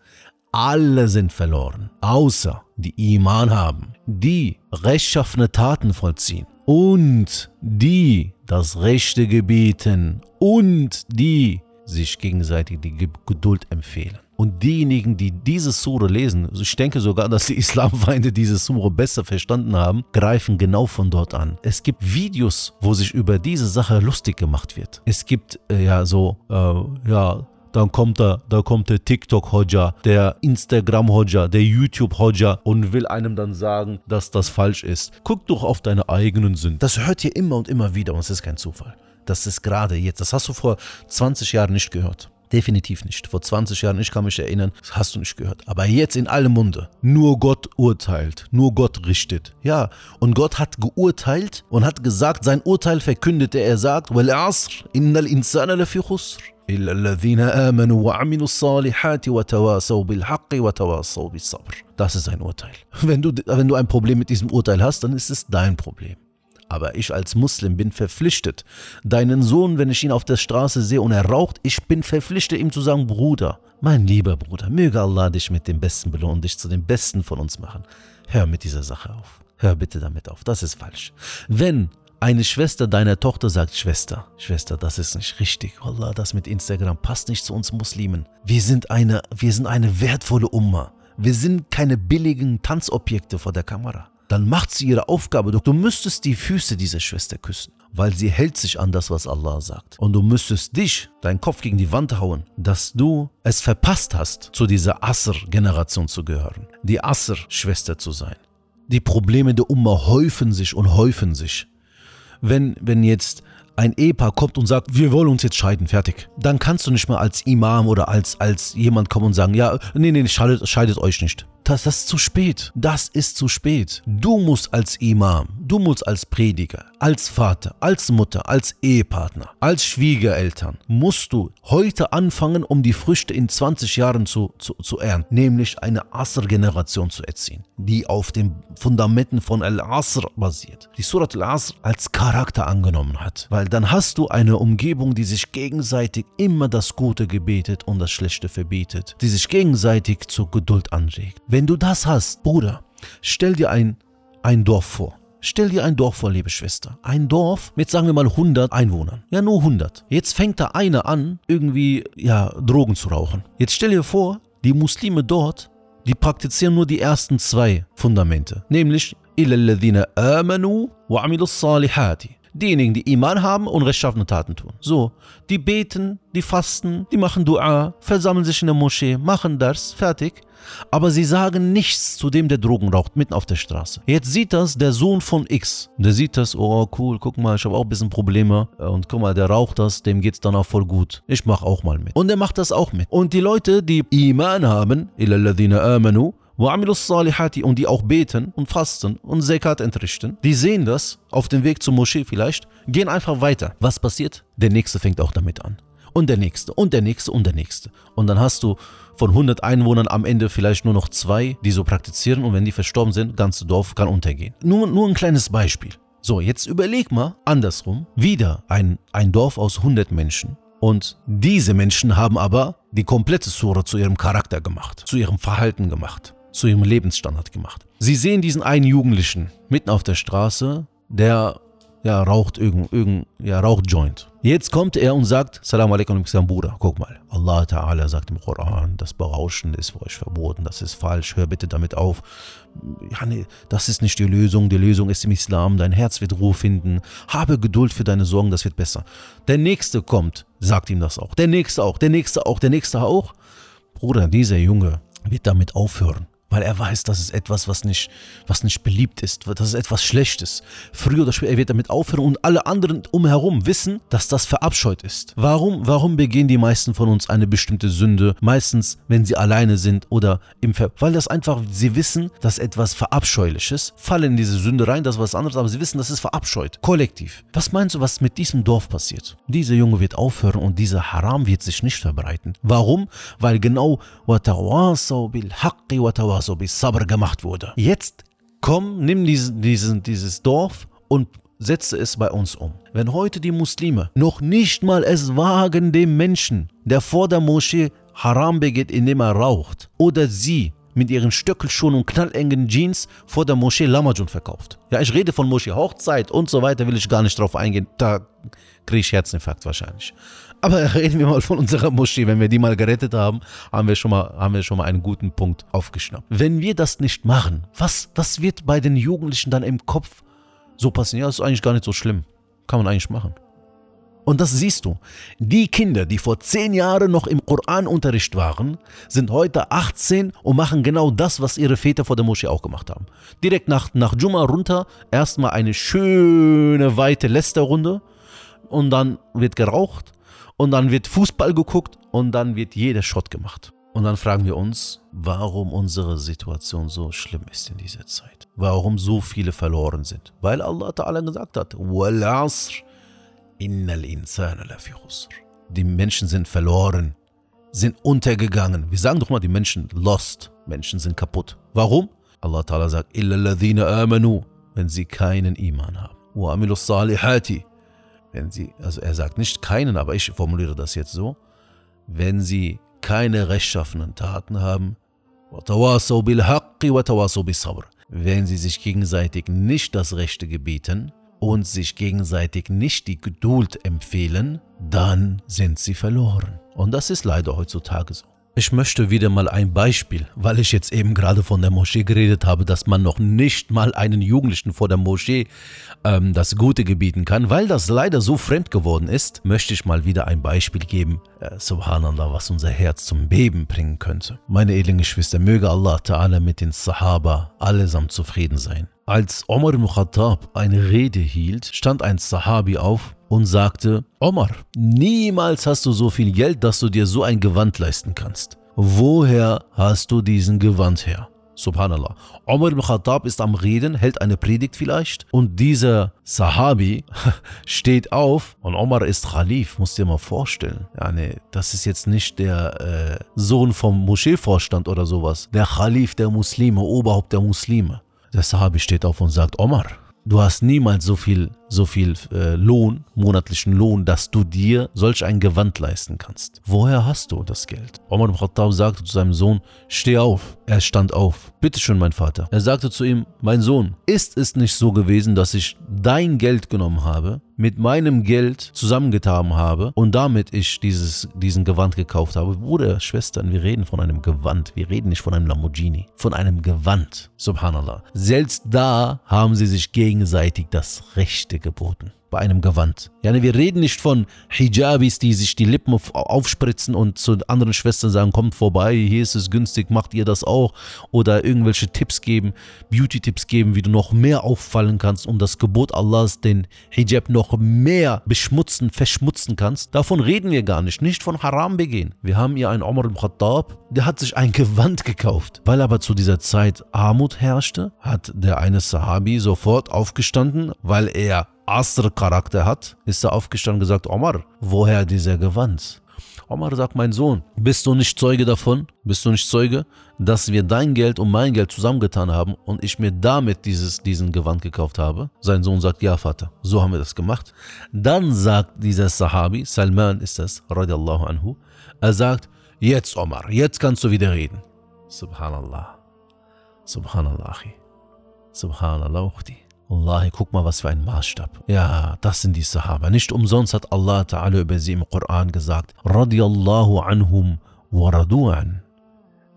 Alle sind verloren, außer die Iman haben, die rechtschaffene Taten vollziehen und die das Rechte gebieten und die sich gegenseitig die Geduld empfehlen. Und diejenigen, die diese Sure lesen, ich denke sogar, dass die Islamfeinde diese Sure besser verstanden haben, greifen genau von dort an. Es gibt Videos, wo sich über diese Sache lustig gemacht wird. Es gibt äh, ja so, äh, ja, dann kommt da, da kommt der TikTok-Hodja, der Instagram-Hodja, der YouTube-Hodja und will einem dann sagen, dass das falsch ist. Guck doch auf deine eigenen Sünden. Das hört ihr immer und immer wieder und es ist kein Zufall. Das ist gerade jetzt. Das hast du vor 20 Jahren nicht gehört. Definitiv nicht. Vor 20 Jahren, ich kann mich erinnern, das hast du nicht gehört. Aber jetzt in allem Munde. Nur Gott urteilt, nur Gott richtet. Ja, und Gott hat geurteilt und hat gesagt, sein Urteil verkündete. Er sagt, Wal asr, innal insana lafi khusr. إلا الذين آمنوا وعملوا الصالحات وتواصوا بالحق وتواصوا بالصبر. Das ist sein Urteil. Wenn du, wenn du ein Problem mit diesem Urteil hast, dann ist es dein Problem. Aber ich als Muslim bin verpflichtet, deinen Sohn, wenn ich ihn auf der Straße sehe und er raucht, ich bin verpflichtet, ihm zu sagen, Bruder, mein lieber Bruder, möge Allah dich mit dem Besten belohnen, dich zu dem Besten von uns machen. Hör mit dieser Sache auf. Hör bitte damit auf. Das ist falsch. Wenn eine Schwester deiner Tochter sagt, Schwester, Schwester, das ist nicht richtig. Allah, das mit Instagram passt nicht zu uns Muslimen. Wir sind eine, wir sind eine wertvolle Umma. Wir sind keine billigen Tanzobjekte vor der Kamera dann macht sie ihre Aufgabe. Du müsstest die Füße dieser Schwester küssen, weil sie hält sich an das, was Allah sagt. Und du müsstest dich, deinen Kopf gegen die Wand hauen, dass du es verpasst hast, zu dieser Asr-Generation zu gehören, die Asr-Schwester zu sein. Die Probleme der Umma häufen sich und häufen sich. Wenn, wenn jetzt ein Ehepaar kommt und sagt, wir wollen uns jetzt scheiden, fertig. Dann kannst du nicht mal als Imam oder als, als jemand kommen und sagen, ja, nee, nee, scheidet, scheidet euch nicht. Das, das ist zu spät. Das ist zu spät. Du musst als Imam, du musst als Prediger, als Vater, als Mutter, als Ehepartner, als Schwiegereltern, musst du heute anfangen, um die Früchte in 20 Jahren zu, zu, zu ernten, nämlich eine Asr-Generation zu erziehen, die auf den Fundamenten von Al-Asr basiert, die Surat Al-Asr als Charakter angenommen hat. Weil dann hast du eine Umgebung, die sich gegenseitig immer das Gute gebetet und das Schlechte verbietet, die sich gegenseitig zur Geduld anregt. Wenn du das hast, Bruder, stell dir ein, ein Dorf vor. Stell dir ein Dorf vor, liebe Schwester. Ein Dorf mit, sagen wir mal, 100 Einwohnern. Ja, nur 100. Jetzt fängt da einer an, irgendwie, ja, Drogen zu rauchen. Jetzt stell dir vor, die Muslime dort, die praktizieren nur die ersten zwei Fundamente. Nämlich, إِلَّا amanu wa وَعَمِلُوا الصَّالِحَاتِ Diejenigen, die Iman haben und rechtschaffene Taten tun. So, die beten, die fasten, die machen Dua, versammeln sich in der Moschee, machen das, fertig. Aber sie sagen nichts zu dem, der Drogen raucht, mitten auf der Straße. Jetzt sieht das der Sohn von X. Der sieht das, oh cool, guck mal, ich habe auch ein bisschen Probleme. Und guck mal, der raucht das, dem geht's dann auch voll gut. Ich mach auch mal mit. Und er macht das auch mit. Und die Leute, die Iman haben, amanu, und die auch beten und fasten und Zekat entrichten, die sehen das auf dem Weg zur Moschee vielleicht, gehen einfach weiter. Was passiert? Der nächste fängt auch damit an. Und der nächste und der nächste und der nächste. Und dann hast du von 100 Einwohnern am Ende vielleicht nur noch zwei, die so praktizieren und wenn die verstorben sind, ganze Dorf kann untergehen. Nur, nur ein kleines Beispiel. So, jetzt überleg mal andersrum. Wieder ein, ein Dorf aus 100 Menschen. Und diese Menschen haben aber die komplette Sura zu ihrem Charakter gemacht, zu ihrem Verhalten gemacht zu ihrem Lebensstandard gemacht. Sie sehen diesen einen Jugendlichen mitten auf der Straße, der ja, raucht irgend, irgend, ja, raucht Joint. Jetzt kommt er und sagt, Salam alaikum, Bruder, guck mal, Allah Ta'ala sagt im Koran, das Berauschen ist für euch verboten, das ist falsch, hör bitte damit auf. Ja, nee, das ist nicht die Lösung, die Lösung ist im Islam, dein Herz wird Ruhe finden, habe Geduld für deine Sorgen, das wird besser. Der Nächste kommt, sagt ihm das auch, der Nächste auch, der Nächste auch, der Nächste auch. Bruder, dieser Junge wird damit aufhören weil er weiß, das ist etwas, was nicht, was nicht beliebt ist, das ist etwas Schlechtes. Früher oder später, er wird damit aufhören und alle anderen umherum wissen, dass das verabscheut ist. Warum, warum begehen die meisten von uns eine bestimmte Sünde? Meistens, wenn sie alleine sind oder im Ver weil das einfach, sie wissen, dass etwas Verabscheuliches, fallen in diese Sünde rein, das ist was anderes, aber sie wissen, das ist verabscheut. Kollektiv. Was meinst du, was mit diesem Dorf passiert? Dieser Junge wird aufhören und dieser Haram wird sich nicht verbreiten. Warum? Weil genau وَتَوَاصَوْ بِالْحَقِّ war, so bis Sabr gemacht wurde. Jetzt komm, nimm diesen, diesen, dieses Dorf und setze es bei uns um. Wenn heute die Muslime noch nicht mal es wagen, dem Menschen, der vor der Moschee Haram begeht, indem er raucht, oder sie mit ihren Stöckelschuhen und knallengen Jeans vor der Moschee Lamajun verkauft. Ja, ich rede von Moschee Hochzeit und so weiter, will ich gar nicht drauf eingehen. Da kriege ich Herzinfarkt wahrscheinlich. Aber reden wir mal von unserer Moschee. Wenn wir die mal gerettet haben, haben wir schon mal, haben wir schon mal einen guten Punkt aufgeschnappt. Wenn wir das nicht machen, was, was wird bei den Jugendlichen dann im Kopf so passieren? Ja, das ist eigentlich gar nicht so schlimm. Kann man eigentlich machen. Und das siehst du. Die Kinder, die vor zehn Jahren noch im Koranunterricht waren, sind heute 18 und machen genau das, was ihre Väter vor der Moschee auch gemacht haben. Direkt nach, nach Jumma runter, erstmal eine schöne, weite Lästerrunde und dann wird geraucht und dann wird Fußball geguckt und dann wird jeder Schott gemacht. Und dann fragen wir uns, warum unsere Situation so schlimm ist in dieser Zeit. Warum so viele verloren sind. Weil Allah Ta'ala gesagt hat. Die Menschen sind verloren, sind untergegangen. Wir sagen doch mal, die Menschen lost. Menschen sind kaputt. Warum? Allah Ta'ala sagt, wenn sie keinen Iman haben. Wenn sie, also er sagt nicht keinen, aber ich formuliere das jetzt so, wenn sie keine rechtschaffenen Taten haben, wenn sie sich gegenseitig nicht das Rechte gebieten und sich gegenseitig nicht die Geduld empfehlen, dann sind sie verloren. Und das ist leider heutzutage so. Ich möchte wieder mal ein Beispiel, weil ich jetzt eben gerade von der Moschee geredet habe, dass man noch nicht mal einen Jugendlichen vor der Moschee ähm, das Gute gebieten kann, weil das leider so fremd geworden ist, möchte ich mal wieder ein Beispiel geben, äh, subhanallah, was unser Herz zum Beben bringen könnte. Meine edlen Geschwister, möge Allah Ta'ala mit den Sahaba allesamt zufrieden sein. Als Omar ibn Khattab eine Rede hielt, stand ein Sahabi auf und sagte, Omar, niemals hast du so viel Geld, dass du dir so ein Gewand leisten kannst. Woher hast du diesen Gewand her? Subhanallah. Omar ibn Khattab ist am Reden, hält eine Predigt vielleicht und dieser Sahabi steht auf und Omar ist Khalif, musst dir mal vorstellen. Ja, nee, das ist jetzt nicht der äh, Sohn vom Moscheevorstand oder sowas. Der Khalif der Muslime, Oberhaupt der Muslime. Der Sahabi steht auf und sagt, Omar, du hast niemals so viel so viel äh, Lohn, monatlichen Lohn, dass du dir solch ein Gewand leisten kannst. Woher hast du das Geld? Omar al-Khattab sagte zu seinem Sohn, steh auf. Er stand auf. Bitte schön, mein Vater. Er sagte zu ihm, mein Sohn, ist es nicht so gewesen, dass ich dein Geld genommen habe, mit meinem Geld zusammengetan habe und damit ich dieses, diesen Gewand gekauft habe? Bruder, Schwestern, wir reden von einem Gewand. Wir reden nicht von einem Lamborghini. Von einem Gewand. Subhanallah. Selbst da haben sie sich gegenseitig das Rechte geboten bei einem Gewand. Ja, wir reden nicht von Hijabis, die sich die Lippen aufspritzen und zu anderen Schwestern sagen, kommt vorbei, hier ist es günstig, macht ihr das auch. Oder irgendwelche Tipps geben, Beauty-Tipps geben, wie du noch mehr auffallen kannst, um das Gebot Allahs, den Hijab noch mehr beschmutzen, verschmutzen kannst. Davon reden wir gar nicht, nicht von Haram begehen. Wir haben hier einen Omar al-Khattab, der hat sich ein Gewand gekauft. Weil aber zu dieser Zeit Armut herrschte, hat der eine Sahabi sofort aufgestanden, weil er Asr-Charakter hat, ist er aufgestanden und gesagt, Omar, woher dieser Gewand? Omar sagt, mein Sohn, bist du nicht Zeuge davon? Bist du nicht Zeuge, dass wir dein Geld und mein Geld zusammengetan haben und ich mir damit dieses, diesen Gewand gekauft habe? Sein Sohn sagt, ja Vater, so haben wir das gemacht. Dann sagt dieser Sahabi, Salman ist das, radiallahu anhu, er sagt, jetzt Omar, jetzt kannst du wieder reden. Subhanallah. Subhanallah, Subhanallah, Ukhti. Wallahi, guck mal, was für ein Maßstab. Ja, das sind die Sahaba. Nicht umsonst hat Allah Ta'ala über sie im Koran gesagt, Radiallahu anhum wa radu'an.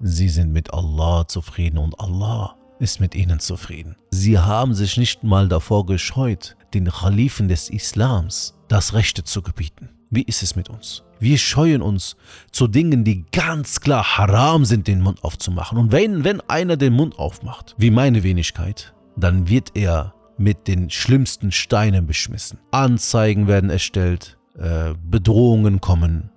Sie sind mit Allah zufrieden und Allah ist mit ihnen zufrieden. Sie haben sich nicht mal davor gescheut, den Khalifen des Islams das Rechte zu gebieten. Wie ist es mit uns? Wir scheuen uns zu Dingen, die ganz klar haram sind, den Mund aufzumachen. Und wenn, wenn einer den Mund aufmacht, wie meine Wenigkeit, dann wird er mit den schlimmsten Steinen beschmissen. Anzeigen werden erstellt, äh, Bedrohungen kommen,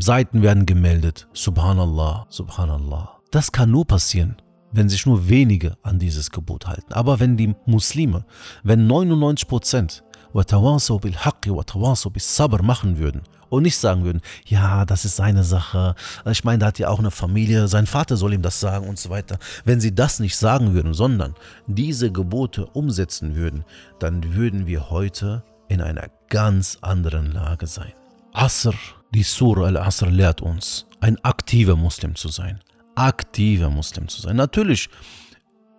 Seiten werden gemeldet. Subhanallah, Subhanallah. Das kann nur passieren, wenn sich nur wenige an dieses Gebot halten. Aber wenn die Muslime, wenn 99 Prozent bil bis sabr machen würden und nicht sagen würden, ja, das ist seine Sache, ich meine, der hat ja auch eine Familie, sein Vater soll ihm das sagen und so weiter. Wenn sie das nicht sagen würden, sondern diese Gebote umsetzen würden, dann würden wir heute in einer ganz anderen Lage sein. Asr, die Surah al-Asr lehrt uns, ein aktiver Muslim zu sein. Aktiver Muslim zu sein. Natürlich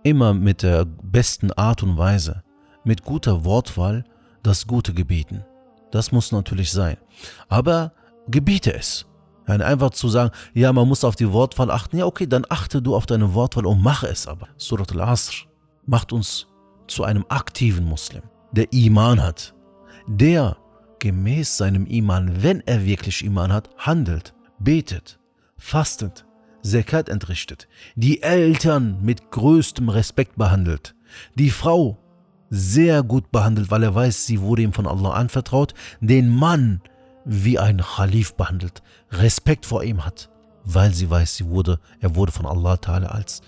immer mit der besten Art und Weise, mit guter Wortwahl, das Gute gebieten. Das muss natürlich sein. Aber gebiete es. Einfach zu sagen, ja, man muss auf die Wortwahl achten. Ja, okay, dann achte du auf deine Wortwahl und mache es aber. Surat al-Asr macht uns zu einem aktiven Muslim, der Iman hat, der gemäß seinem Iman, wenn er wirklich Iman hat, handelt, betet, fastet, Zekat entrichtet, die Eltern mit größtem Respekt behandelt, die Frau sehr gut behandelt, weil er weiß, sie wurde ihm von Allah anvertraut, den Mann wie ein Khalif behandelt, Respekt vor ihm hat, weil sie weiß, sie wurde, er wurde von Allah Ta'ala als,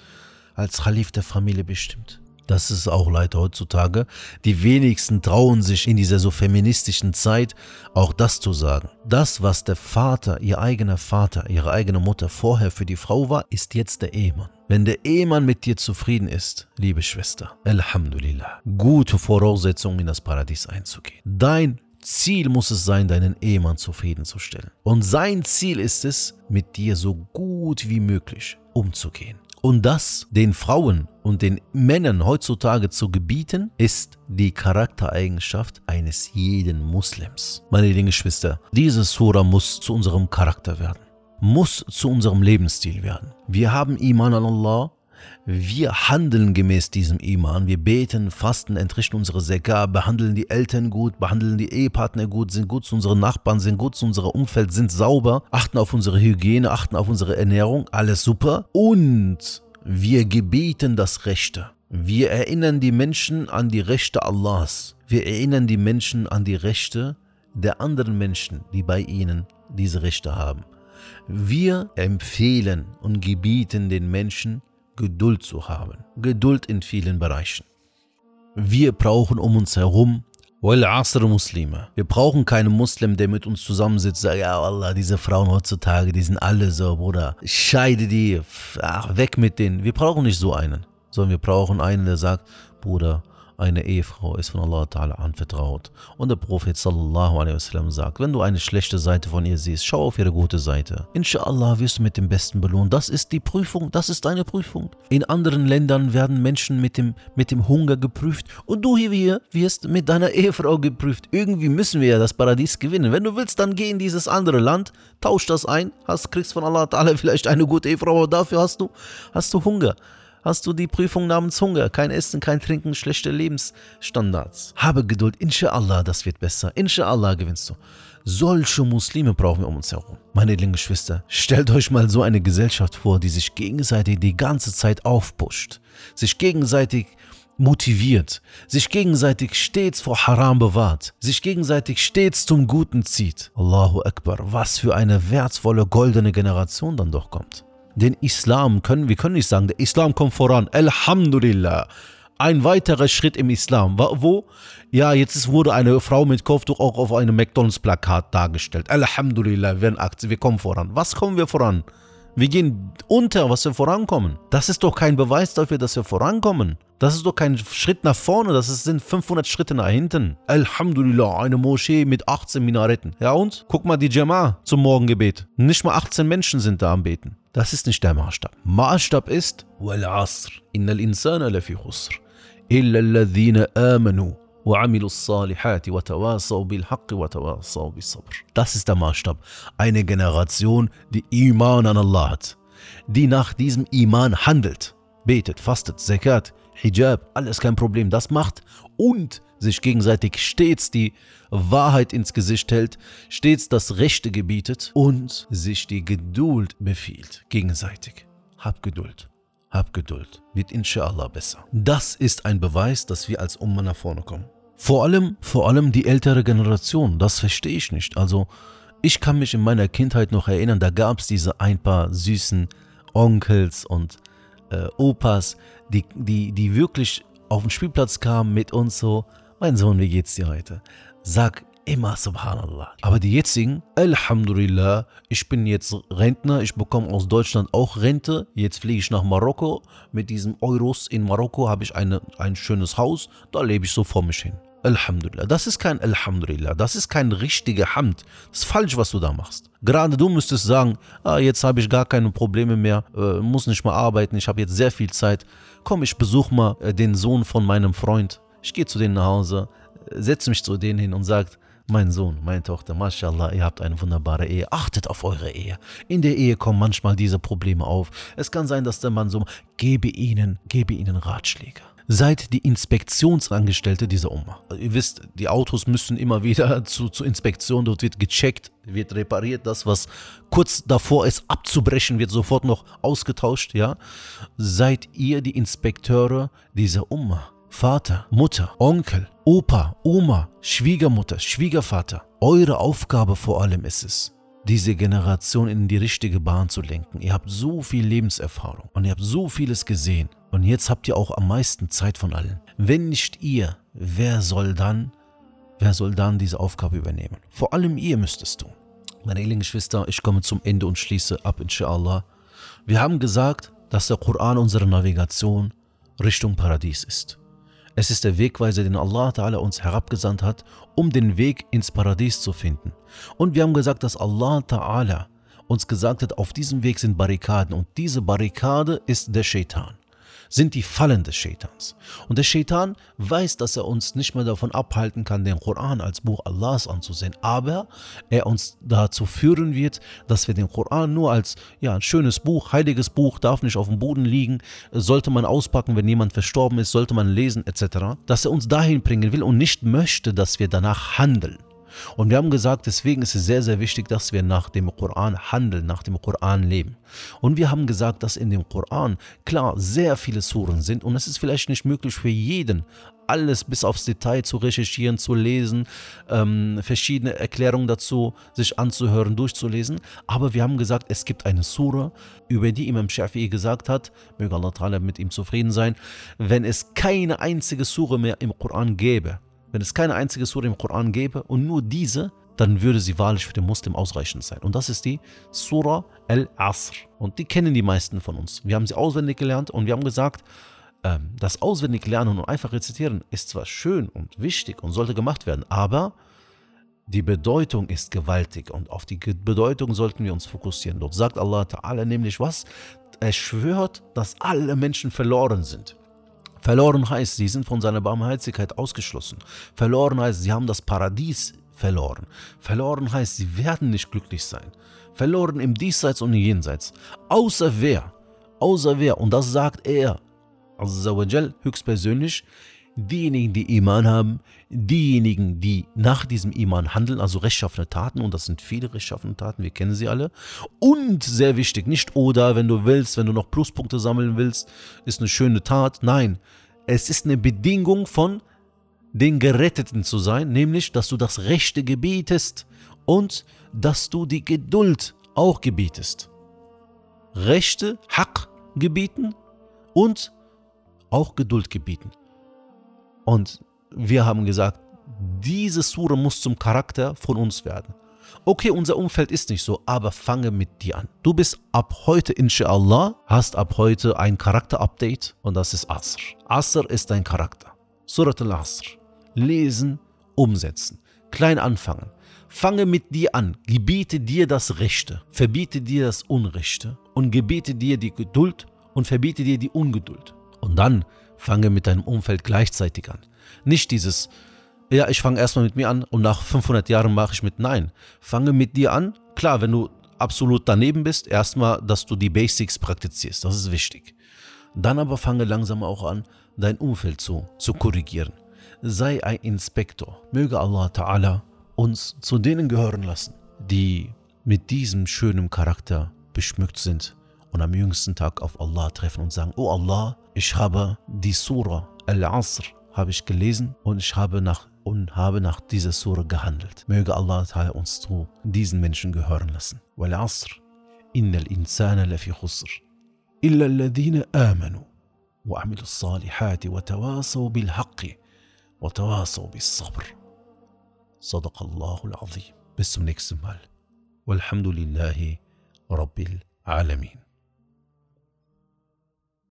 als Khalif der Familie bestimmt. Das ist auch leider heutzutage. Die wenigsten trauen sich in dieser so feministischen Zeit auch das zu sagen. Das, was der Vater, ihr eigener Vater, ihre eigene Mutter vorher für die Frau war, ist jetzt der Ehemann. Wenn der Ehemann mit dir zufrieden ist, liebe Schwester, Alhamdulillah, gute Voraussetzungen in das Paradies einzugehen. Dein Ziel muss es sein, deinen Ehemann zufriedenzustellen. Und sein Ziel ist es, mit dir so gut wie möglich umzugehen. Und das den Frauen und den Männern heutzutage zu gebieten, ist die Charaktereigenschaft eines jeden Muslims. Meine lieben Geschwister, diese Sura muss zu unserem Charakter werden, muss zu unserem Lebensstil werden. Wir haben Iman an Allah, wir handeln gemäß diesem Iman. Wir beten, fasten, entrichten unsere Sekar, behandeln die Eltern gut, behandeln die Ehepartner gut, sind gut zu unseren Nachbarn, sind gut zu unserem Umfeld, sind sauber, achten auf unsere Hygiene, achten auf unsere Ernährung. Alles super. Und wir gebieten das Rechte. Wir erinnern die Menschen an die Rechte Allahs. Wir erinnern die Menschen an die Rechte der anderen Menschen, die bei ihnen diese Rechte haben. Wir empfehlen und gebieten den Menschen, Geduld zu haben. Geduld in vielen Bereichen. Wir brauchen um uns herum Muslime. Wir brauchen keinen Muslim, der mit uns zusammensitzt und sagt, ja Allah, diese Frauen heutzutage, die sind alle so, Bruder. Scheide die, ach, weg mit denen. Wir brauchen nicht so einen, sondern wir brauchen einen, der sagt, Bruder, eine Ehefrau ist von Allah Ta'ala anvertraut. Und der Prophet sallallahu alaihi wasallam sagt, wenn du eine schlechte Seite von ihr siehst, schau auf ihre gute Seite. Inshallah wirst du mit dem Besten belohnt. Das ist die Prüfung, das ist deine Prüfung. In anderen Ländern werden Menschen mit dem, mit dem Hunger geprüft und du hier wirst mit deiner Ehefrau geprüft. Irgendwie müssen wir ja das Paradies gewinnen. Wenn du willst, dann geh in dieses andere Land, tausch das ein, hast, kriegst von Allah Ta'ala vielleicht eine gute Ehefrau, aber dafür hast du, hast du Hunger hast du die Prüfung namens Hunger, kein Essen, kein Trinken, schlechte Lebensstandards. Habe Geduld, inshallah, das wird besser, inshallah gewinnst du. Solche Muslime brauchen wir um uns herum. Meine lieben Geschwister, stellt euch mal so eine Gesellschaft vor, die sich gegenseitig die ganze Zeit aufpusht, sich gegenseitig motiviert, sich gegenseitig stets vor Haram bewahrt, sich gegenseitig stets zum Guten zieht. Allahu Akbar, was für eine wertvolle goldene Generation dann doch kommt den Islam können, wir können nicht sagen, der Islam kommt voran. Alhamdulillah. Ein weiterer Schritt im Islam. Wo? Ja, jetzt wurde eine Frau mit Kopftuch auch auf einem McDonalds-Plakat dargestellt. Alhamdulillah, wir, wir kommen voran. Was kommen wir voran? Wir gehen unter, was wir vorankommen. Das ist doch kein Beweis dafür, dass wir vorankommen. Das ist doch kein Schritt nach vorne, das sind 500 Schritte nach hinten. Alhamdulillah, eine Moschee mit 18 Minaretten. Ja und? Guck mal die Jama zum Morgengebet. Nicht mal 18 Menschen sind da am Beten. Das ist nicht der Maßstab. Maßstab ist, Wal Asr, innal insana lafi khusr, illa amanu وعملوا الصالحات وتواصوا بالحق وتواصوا بالصبر. Das ist der Maßstab. Eine Generation, die Iman an Allah hat, die nach diesem Iman handelt, betet, fastet, Zakat, Hijab, alles kein Problem, das macht und sich gegenseitig stets die Wahrheit ins Gesicht hält, stets das Rechte gebietet und sich die Geduld befiehlt, gegenseitig. Hab Geduld. Hab Geduld. Wird inshallah besser. Das ist ein Beweis, dass wir als Umma nach vorne kommen. Vor allem, vor allem die ältere Generation, das verstehe ich nicht. Also, ich kann mich in meiner Kindheit noch erinnern, da gab es diese ein paar süßen Onkels und äh, Opas, die, die, die wirklich auf den Spielplatz kamen mit uns so, mein Sohn, wie geht's dir heute? Sag immer Subhanallah. Aber die jetzigen, Alhamdulillah, ich bin jetzt Rentner, ich bekomme aus Deutschland auch Rente, jetzt fliege ich nach Marokko, mit diesen Euros in Marokko habe ich eine, ein schönes Haus, da lebe ich so vor mich hin. Alhamdulillah. Das ist kein Alhamdulillah, das ist kein richtiger Hamd. Das ist falsch, was du da machst. Gerade du müsstest sagen, ah, jetzt habe ich gar keine Probleme mehr, äh, muss nicht mehr arbeiten, ich habe jetzt sehr viel Zeit. Komm, ich besuche mal äh, den Sohn von meinem Freund. Ich gehe zu denen nach Hause, äh, setze mich zu denen hin und sage, mein Sohn, meine Tochter, mashallah, ihr habt eine wunderbare Ehe. Achtet auf eure Ehe. In der Ehe kommen manchmal diese Probleme auf. Es kann sein, dass der Mann so, gebe ihnen, gebe ihnen Ratschläge seid die Inspektionsangestellte dieser Oma. Ihr wisst, die Autos müssen immer wieder zu, zur Inspektion, dort wird gecheckt, wird repariert, das, was kurz davor ist abzubrechen, wird sofort noch ausgetauscht, ja. Seid ihr die Inspekteure dieser Oma. Vater, Mutter, Onkel, Opa, Oma, Schwiegermutter, Schwiegervater. Eure Aufgabe vor allem ist es, diese Generation in die richtige Bahn zu lenken. Ihr habt so viel Lebenserfahrung und ihr habt so vieles gesehen. Und jetzt habt ihr auch am meisten Zeit von allen. Wenn nicht ihr, wer soll dann, wer soll dann diese Aufgabe übernehmen? Vor allem ihr müsst es tun. Meine lieben Geschwister, ich komme zum Ende und schließe ab, inshallah. Wir haben gesagt, dass der Koran unsere Navigation Richtung Paradies ist. Es ist der Wegweiser, den Allah Ta'ala uns herabgesandt hat, um den Weg ins Paradies zu finden. Und wir haben gesagt, dass Allah Ta'ala uns gesagt hat, auf diesem Weg sind Barrikaden und diese Barrikade ist der Shaitan sind die Fallen des Shaitans. Und der Shaitan weiß, dass er uns nicht mehr davon abhalten kann, den Koran als Buch Allahs anzusehen, aber er uns dazu führen wird, dass wir den Koran nur als ja, ein schönes Buch, heiliges Buch, darf nicht auf dem Boden liegen, sollte man auspacken, wenn jemand verstorben ist, sollte man lesen etc., dass er uns dahin bringen will und nicht möchte, dass wir danach handeln. Und wir haben gesagt, deswegen ist es sehr, sehr wichtig, dass wir nach dem Koran handeln, nach dem Koran leben. Und wir haben gesagt, dass in dem Koran klar sehr viele Suren sind und es ist vielleicht nicht möglich für jeden, alles bis aufs Detail zu recherchieren, zu lesen, ähm, verschiedene Erklärungen dazu sich anzuhören, durchzulesen. Aber wir haben gesagt, es gibt eine Sura, über die Imam Shafi'i gesagt hat, möge Allah mit ihm zufrieden sein, wenn es keine einzige Sura mehr im Koran gäbe, wenn es keine einzige Surah im Koran gäbe und nur diese, dann würde sie wahrlich für den Muslim ausreichend sein. Und das ist die Surah Al-Asr. Und die kennen die meisten von uns. Wir haben sie auswendig gelernt und wir haben gesagt, ähm, das auswendig lernen und einfach rezitieren ist zwar schön und wichtig und sollte gemacht werden, aber die Bedeutung ist gewaltig und auf die Bedeutung sollten wir uns fokussieren. Dort sagt Allah Ta'ala nämlich was? Er schwört, dass alle Menschen verloren sind. Verloren heißt, sie sind von seiner Barmherzigkeit ausgeschlossen. Verloren heißt, sie haben das Paradies verloren. Verloren heißt, sie werden nicht glücklich sein. Verloren im Diesseits und im Jenseits. Außer wer? Außer wer? Und das sagt er, Azzawajal, höchstpersönlich, diejenigen, die Iman haben, diejenigen, die nach diesem Iman handeln, also rechtschaffene Taten, und das sind viele rechtschaffene Taten, wir kennen sie alle. Und sehr wichtig, nicht oder, wenn du willst, wenn du noch Pluspunkte sammeln willst, ist eine schöne Tat. Nein, es ist eine Bedingung von den Geretteten zu sein, nämlich, dass du das Rechte gebietest und dass du die Geduld auch gebietest. Rechte, Haq gebieten und auch Geduld gebieten. Und wir haben gesagt, diese Sura muss zum Charakter von uns werden. Okay, unser Umfeld ist nicht so, aber fange mit dir an. Du bist ab heute, inshallah, hast ab heute ein Charakter-Update und das ist Asr. Asr ist dein Charakter. Surat al-Asr. Lesen, umsetzen. Klein anfangen. Fange mit dir an, gebiete dir das Rechte, verbiete dir das Unrechte und gebiete dir die Geduld und verbiete dir die Ungeduld. Und dann fange mit deinem Umfeld gleichzeitig an. Nicht dieses, ja, ich fange erstmal mit mir an und nach 500 Jahren mache ich mit. Nein, fange mit dir an. Klar, wenn du absolut daneben bist, erstmal, dass du die Basics praktizierst. Das ist wichtig. Dann aber fange langsam auch an, dein Umfeld zu, zu korrigieren. sei ein Inspektor. Möge Allah Ta'ala uns zu denen gehören lassen, die mit diesem schönen Charakter beschmückt sind und am jüngsten Tag auf Allah treffen und sagen, oh Allah, ich habe die Surah Al-Asr habe ich gelesen und ich habe nach und habe nach dieser Surah gehandelt. Möge Allah Ta'ala uns zu diesen Menschen gehören lassen. Wal-Asr, innal insana lafi khusr, illa alladhina amanu وعملوا الصالحات وتواصوا بالحق وتواصوا بالصبر صدق الله العظيم bis zum nächsten Mal والحمد لله رب العالمين